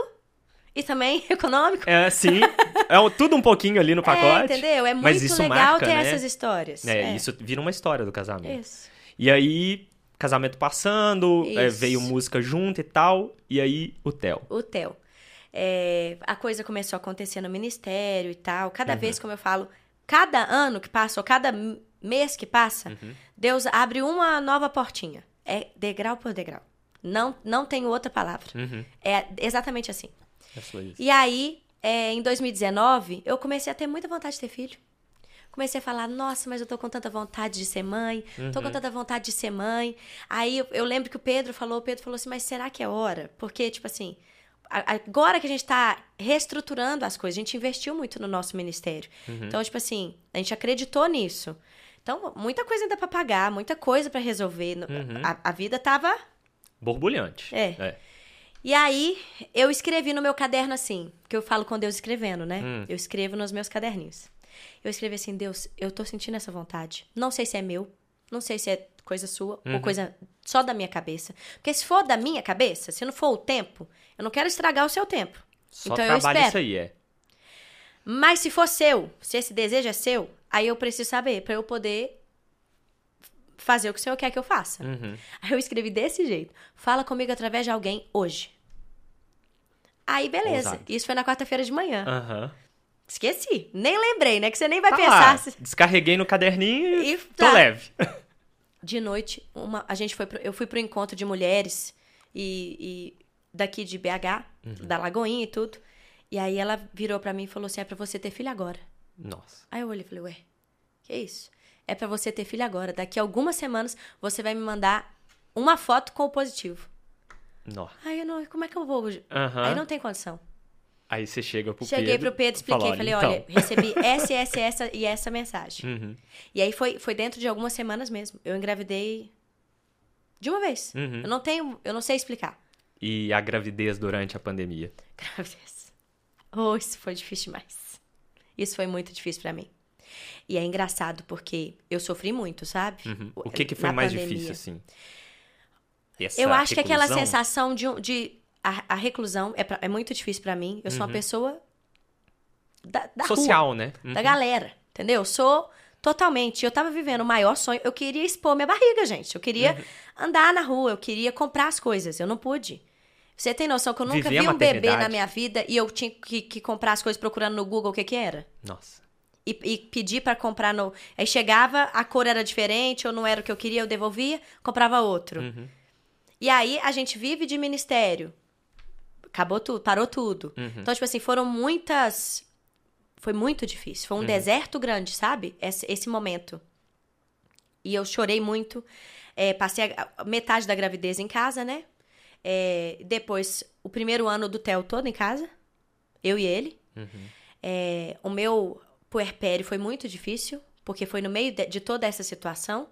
e também econômico. É, sim. é um- tudo um pouquinho ali no pacote. É, entendeu? É muito Mas isso legal marca, ter né? essas histórias. É, isso vira uma história do casamento. Isso. E aí, casamento passando, é, veio música junto e tal, e aí o Theo. O Theo. É, a coisa começou a acontecer no ministério e tal. Cada Uhum. vez, como eu falo, cada ano que passa, ou cada mês que passa, Uhum. Deus abre uma nova portinha. É degrau por degrau. Não, não tenho outra palavra. Uhum. É exatamente assim. É só isso. E aí, é, em 2019, eu comecei a ter muita vontade de ter filho. Comecei a falar, nossa, mas eu tô com tanta vontade de ser mãe, tô Uhum. com tanta vontade de ser mãe. Aí eu, eu lembro que o Pedro falou, o Pedro falou assim, mas será que é hora? Porque, tipo assim, agora que a gente tá reestruturando as coisas, a gente investiu muito no nosso ministério. Uhum. Então, tipo assim, a gente acreditou nisso. Então, muita coisa ainda pra pagar, muita coisa pra resolver. Uhum. A, a vida tava Borbulhante. É. e aí, eu escrevi no meu caderno assim, que eu falo com Deus escrevendo, né? Hum. Eu escrevo nos meus caderninhos. Eu escrevi assim, Deus, eu tô sentindo essa vontade. Não sei se é meu, não sei se é coisa sua Uhum. ou coisa só da minha cabeça. Porque se for da minha cabeça, se não for o tempo, eu não quero estragar o seu tempo. Só Então eu trabalha espero. isso aí, é. Mas se for seu, se esse desejo é seu, aí eu preciso saber pra eu poder fazer o que o Senhor quer que eu faça. Uhum. Aí eu escrevi desse jeito. Fala comigo através de alguém hoje. Aí, beleza. Ousado. Isso foi na quarta-feira de manhã. Aham. Esqueci. Nem lembrei, né? Que você nem vai Tá pensar. lá, se- Descarreguei no caderninho e E tô tá. leve. De noite, uma, a gente foi pro- eu fui pro encontro de mulheres e, e daqui de BH, Uhum. da Lagoinha e tudo. E aí ela virou pra mim e falou assim: é pra você ter filho agora. Nossa. Aí eu olhei e falei: ué, que isso? É pra você ter filho agora. Daqui a algumas semanas você vai me mandar uma foto com o positivo. Nossa. Aí eu não, como é que eu vou? Aham. Aí não tem condição. Aí você chega pro Cheguei Pedro. pro Pedro, expliquei, falei, então. olha, recebi essa, essa, essa e essa mensagem. Uhum. E aí foi, foi dentro de algumas semanas mesmo. Eu engravidei de uma vez. Uhum. Eu não tenho, eu não sei explicar. E a gravidez durante a pandemia. Gravidez. Oh, isso foi difícil demais. Isso foi muito difícil pra mim. E é engraçado porque eu sofri muito, sabe? Uhum. O que que foi Na mais pandemia. difícil, assim? Essa Eu acho que aquela reclusão? sensação de, de a, a reclusão é, pra- é muito difícil pra mim. Eu sou Uhum. uma pessoa da, da Social, rua, né? da galera, entendeu? Eu sou totalmente. Eu tava vivendo o maior sonho. Eu queria expor minha barriga, gente. Eu queria Uhum. andar na rua, eu queria comprar as coisas. Eu não pude. Você tem noção que eu nunca Viver vi um bebê na minha vida e eu tinha que, que comprar as coisas procurando no Google o que que era? Nossa. E, e pedir pra comprar no. Aí chegava, a cor era diferente, ou não era o que eu queria, eu devolvia, comprava outro. Uhum. E aí a gente vive de ministério. Acabou tudo, parou tudo. Uhum. Então, tipo assim, foram muitas. Foi muito difícil. Uhum. Foi um deserto grande, sabe? Esse, esse momento. E eu chorei muito. É, passei a metade da gravidez em casa, né? É, depois, o primeiro ano do Theo todo em casa. Eu e ele. Uhum. É, o meu puerpério foi muito difícil, porque foi no meio de, de toda essa situação.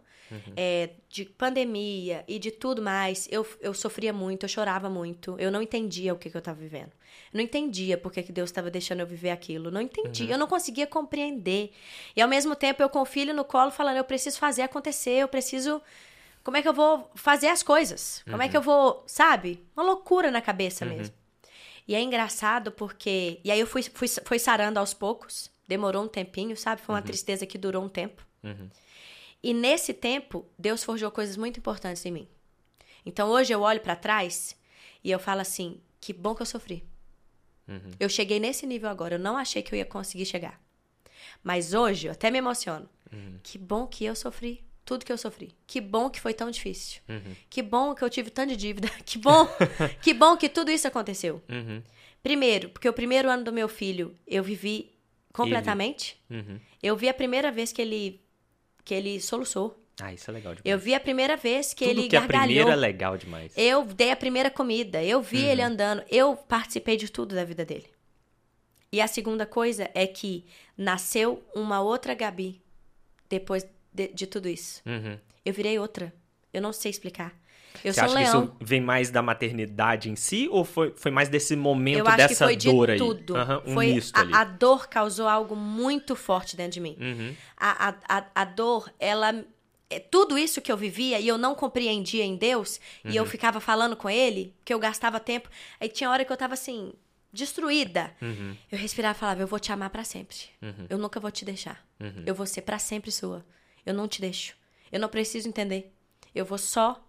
é, de pandemia e de tudo mais, eu, eu sofria muito, eu chorava muito, eu não entendia o que, que eu estava vivendo. Eu não entendia por que, que Deus estava deixando eu viver aquilo. Não entendia, eu não conseguia compreender. E ao mesmo tempo eu com o filho no colo falando, eu preciso fazer acontecer, eu preciso. Como é que eu vou fazer as coisas? Como é que eu vou, sabe? Uma loucura na cabeça mesmo. E é engraçado porque. E aí eu fui, fui, fui sarando aos poucos. Demorou um tempinho, sabe? Foi uma tristeza que durou um tempo. Uhum. E nesse tempo, Deus forjou coisas muito importantes em mim. Então hoje eu olho pra trás e eu falo assim: que bom que eu sofri. Uhum. Eu cheguei nesse nível agora. Eu não achei que eu ia conseguir chegar. Mas hoje eu até me emociono. Uhum. Que bom que eu sofri. Tudo que eu sofri. Que bom que foi tão difícil. Uhum. Que bom que eu tive tanto de dívida. Que bom. que bom que tudo isso aconteceu. Uhum. Primeiro, porque o primeiro ano do meu filho eu vivi completamente. Uhum. Eu vi a primeira vez que ele que ele soluçou. Ah, isso é legal demais. Eu vi a primeira vez que Tudo ele que é gargalhou. primeiro é legal demais. Eu dei a primeira comida, eu vi Uhum. ele andando, eu participei de tudo da vida dele. E a segunda coisa é que nasceu uma outra Gabi depois de, de tudo isso. Uhum. Eu virei outra. Eu não sei explicar. Eu Você sou acha leão. que isso vem mais da maternidade em si ou foi, foi mais desse momento Eu acho dessa que foi de dor aí? tudo. Aham, um foi misto a, ali. a dor causou algo muito forte dentro de mim. Uhum. A, a, a, dor, ela. é, Tudo isso que eu vivia e eu não compreendia em Deus, e Uhum. eu ficava falando com ele, que eu gastava tempo. Aí tinha hora que eu tava assim, destruída. Uhum. Eu respirava e falava: Eu vou te amar pra sempre. Uhum. Eu nunca vou te deixar. Uhum. Eu vou ser pra sempre sua. Eu não te deixo. Eu não preciso entender. Eu vou só.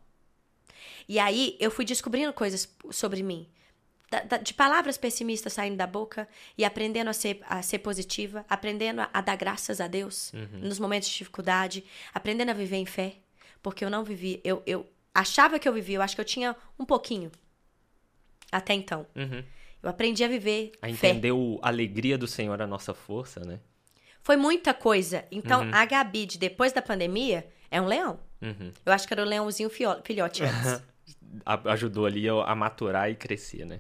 E aí eu fui descobrindo coisas sobre mim. Da- da- de palavras pessimistas saindo da boca e aprendendo a ser, a ser positiva, aprendendo a, a dar graças a Deus nos momentos de dificuldade, aprendendo a viver em fé. Porque eu não vivi. Eu, eu achava que eu vivia, eu acho que eu tinha um pouquinho. Até então. Uhum. Eu aprendi a viver A fé. entender o a alegria do Senhor a nossa força, né? Foi muita coisa. Então, a Gabi, de depois da pandemia, é um leão. Uhum. Eu acho que era o leãozinho filhote antes. Ajudou ali a, maturar e crescer, né?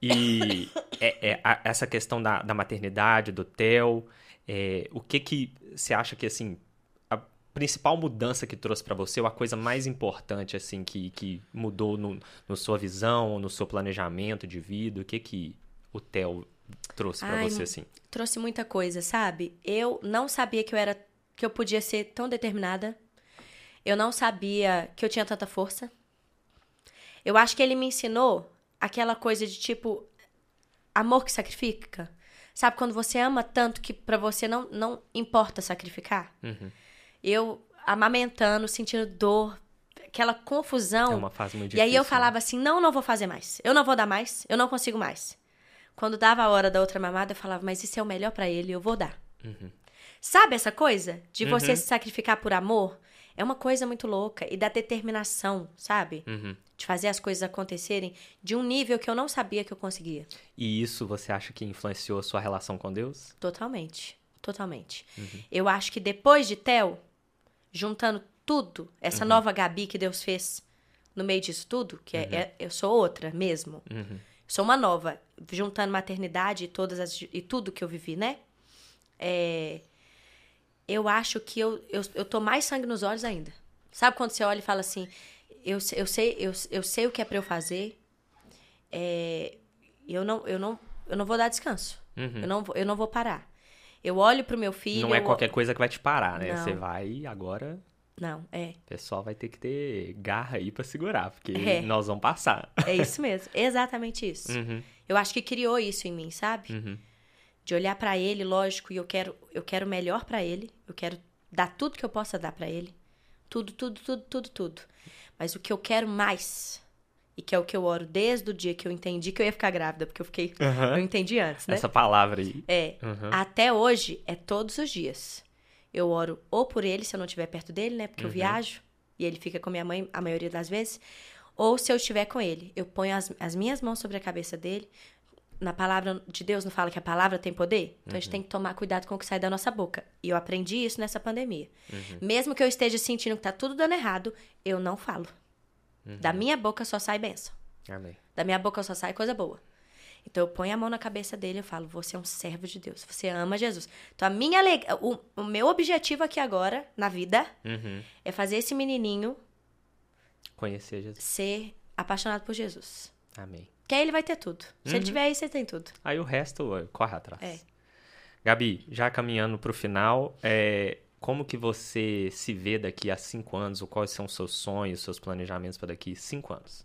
E é- é a- essa questão da, da maternidade, do Theo, é, o que que você acha que, assim, a principal mudança que trouxe pra você, ou a coisa mais importante, assim, que, que mudou no, no sua visão, no seu planejamento de vida, o que que o Theo trouxe pra Ai, você, assim? Trouxe muita coisa, sabe? Eu não sabia que eu era que eu podia ser tão determinada. Eu não sabia que eu tinha tanta força. Eu acho que ele me ensinou aquela coisa de tipo amor que sacrifica. Sabe quando você ama tanto que pra você não não importa sacrificar? Uhum. Eu amamentando, sentindo dor, aquela confusão. É uma fase muito E aí eu difícil, né? falava assim: não, não vou fazer mais. Eu não vou dar mais. Eu não consigo mais. Quando dava a hora da outra mamada, eu falava: mas isso é o melhor pra ele, eu vou dar. Uhum. Sabe essa coisa de você se sacrificar por amor? É uma coisa muito louca e da determinação, sabe? Uhum. De fazer as coisas acontecerem de um nível que eu não sabia que eu conseguia. E isso você acha que influenciou a sua relação com Deus? Totalmente. Totalmente. Uhum. Eu acho que depois de Theo, juntando tudo, Uhum. essa nova Gabi que Deus fez no meio disso tudo, que é, é- eu sou outra mesmo. Uhum. Sou uma nova, juntando maternidade e todas as, e tudo que eu vivi, né? É, eu acho que eu, eu, eu tô mais sangue nos olhos ainda. Sabe quando você olha e fala assim, eu, eu, sei, eu, eu sei o que é pra eu fazer, é, eu, não, eu, não, eu não vou dar descanso. Eu, não, vou- eu não vou parar. Eu olho pro meu filho... Uhum. Não é qualquer coisa que vai te parar, né? Não. Você vai agora, Não, é. o pessoal vai ter que ter garra aí pra segurar, porque É. nós vamos passar. É isso mesmo. Exatamente isso. Uhum, Eu acho que criou isso em mim, sabe? uhum, de olhar para ele, lógico, e eu quero eu quero melhor para ele, eu quero dar tudo que eu possa dar para ele. Tudo, tudo, tudo, tudo, tudo. Mas o que eu quero mais e que é o que eu oro desde o dia que eu entendi que eu ia ficar grávida, porque eu fiquei, Uhum. eu entendi antes, né? Essa palavra aí. É, Uhum. até hoje é todos os dias. Eu oro ou por ele, se eu não estiver perto dele, né? Porque eu Uhum. viajo e ele fica com minha mãe a maioria das vezes. Ou se eu estiver com ele, eu ponho as, as minhas mãos sobre a cabeça dele. Na palavra de Deus não fala que a palavra tem poder? Então a Uhum. gente tem que tomar cuidado com o que sai da nossa boca. E eu aprendi isso nessa pandemia. Uhum. Mesmo que eu esteja sentindo que tá tudo dando errado, eu não falo. Uhum. Da minha boca só sai bênção. Amém. Da minha boca só sai coisa boa. Então eu ponho a mão na cabeça dele e falo: Você é um servo de Deus, você ama Jesus. Então a minha aleg... o, o meu objetivo aqui agora, na vida, Uhum. é fazer esse menininho Conhecer Jesus. ser apaixonado por Jesus. Amém. Que aí ele vai ter tudo. Se ele Uhum. tiver aí, você tem tudo. Aí o resto ó, corre atrás. É. Gabi, já caminhando pro final, é, como que você se vê daqui a cinco anos? Ou quais são os seus sonhos, seus planejamentos para daqui a cinco anos?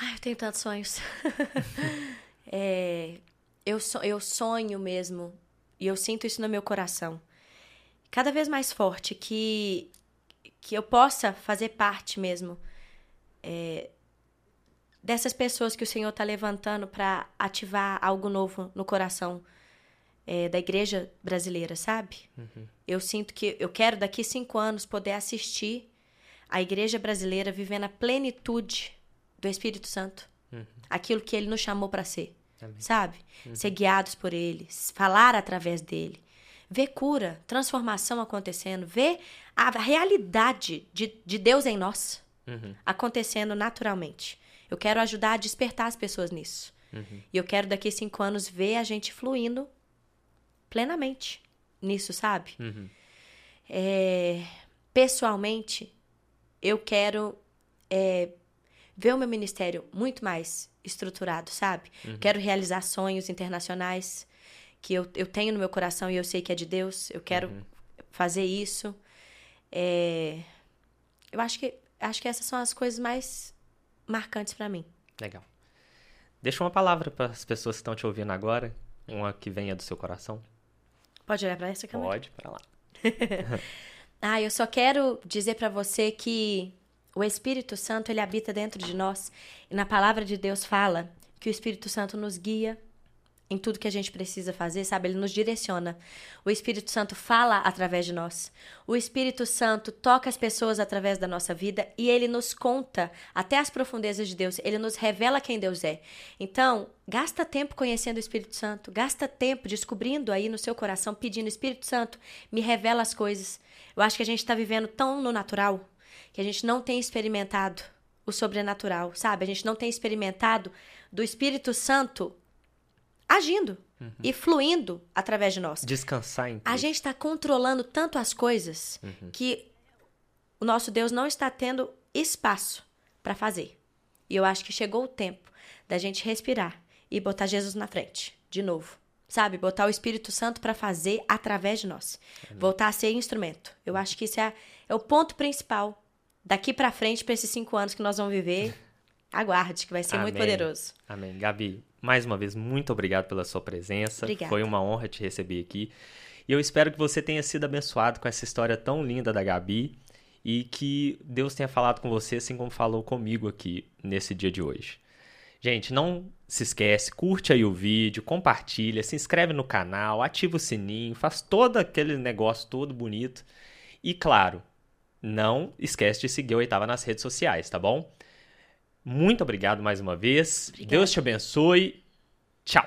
Ai, eu tenho tantos sonhos. É, eu, so- eu sonho mesmo, e eu sinto isso no meu coração, cada vez mais forte, que, que eu possa fazer parte mesmo é, dessas pessoas que o Senhor está levantando para ativar algo novo no coração é, da igreja brasileira, sabe? Eu sinto que eu quero daqui cinco anos poder assistir a igreja brasileira vivendo a plenitude do Espírito Santo. Aquilo que ele nos chamou para ser. Amém. Sabe? Ser guiados por ele, falar através dele. Ver cura, transformação acontecendo, ver a realidade de, de Deus em nós Uhum. acontecendo naturalmente. Eu quero ajudar a despertar as pessoas nisso. Uhum. E eu quero daqui cinco anos ver a gente fluindo plenamente nisso, sabe? Uhum. É, pessoalmente, eu quero é, ver o meu ministério muito mais estruturado, sabe? Quero realizar sonhos internacionais que eu, eu tenho no meu coração e eu sei que é de Deus. Eu quero fazer isso. É, eu acho que, acho que essas são as coisas mais marcantes pra mim. Legal. Deixa uma palavra para as pessoas que estão te ouvindo agora, uma que venha do seu coração. Pode olhar pra essa câmera? Pode, para lá. Ah, eu só quero dizer pra você que o Espírito Santo, ele habita dentro de nós. E na palavra de Deus fala que o Espírito Santo nos guia em tudo que a gente precisa fazer, sabe? Ele nos direciona. O Espírito Santo fala através de nós. O Espírito Santo toca as pessoas através da nossa vida e ele nos conta até as profundezas de Deus. Ele nos revela quem Deus é. Então, gasta tempo conhecendo o Espírito Santo. Gasta tempo descobrindo aí no seu coração, pedindo: Espírito Santo, me revela as coisas. Eu acho que a gente está vivendo tão no natural que a gente não tem experimentado o sobrenatural, sabe? A gente não tem experimentado do Espírito Santo agindo e fluindo através de nós. Descansar em A Cristo. gente está controlando tanto as coisas que o nosso Deus não está tendo espaço para fazer. E eu acho que chegou o tempo da gente respirar e botar Jesus na frente, de novo. Sabe? Botar o Espírito Santo para fazer através de nós. Voltar a ser instrumento. Eu acho que isso é, é o ponto principal daqui para frente, para esses cinco anos que nós vamos viver. Aguarde, que vai ser muito Amém. poderoso. Amém. Gabi, mais uma vez, muito obrigado pela sua presença. Obrigada. Foi uma honra te receber aqui. E eu espero que você tenha sido abençoado com essa história tão linda da Gabi e que Deus tenha falado com você assim como falou comigo aqui nesse dia de hoje. Gente, não se esquece, curte aí o vídeo, compartilha, se inscreve no canal, ativa o sininho, faz todo aquele negócio todo bonito. E claro, não esquece de seguir o Oitava nas redes sociais, tá bom? Muito obrigado mais uma vez. Obrigada. Deus te abençoe. Tchau.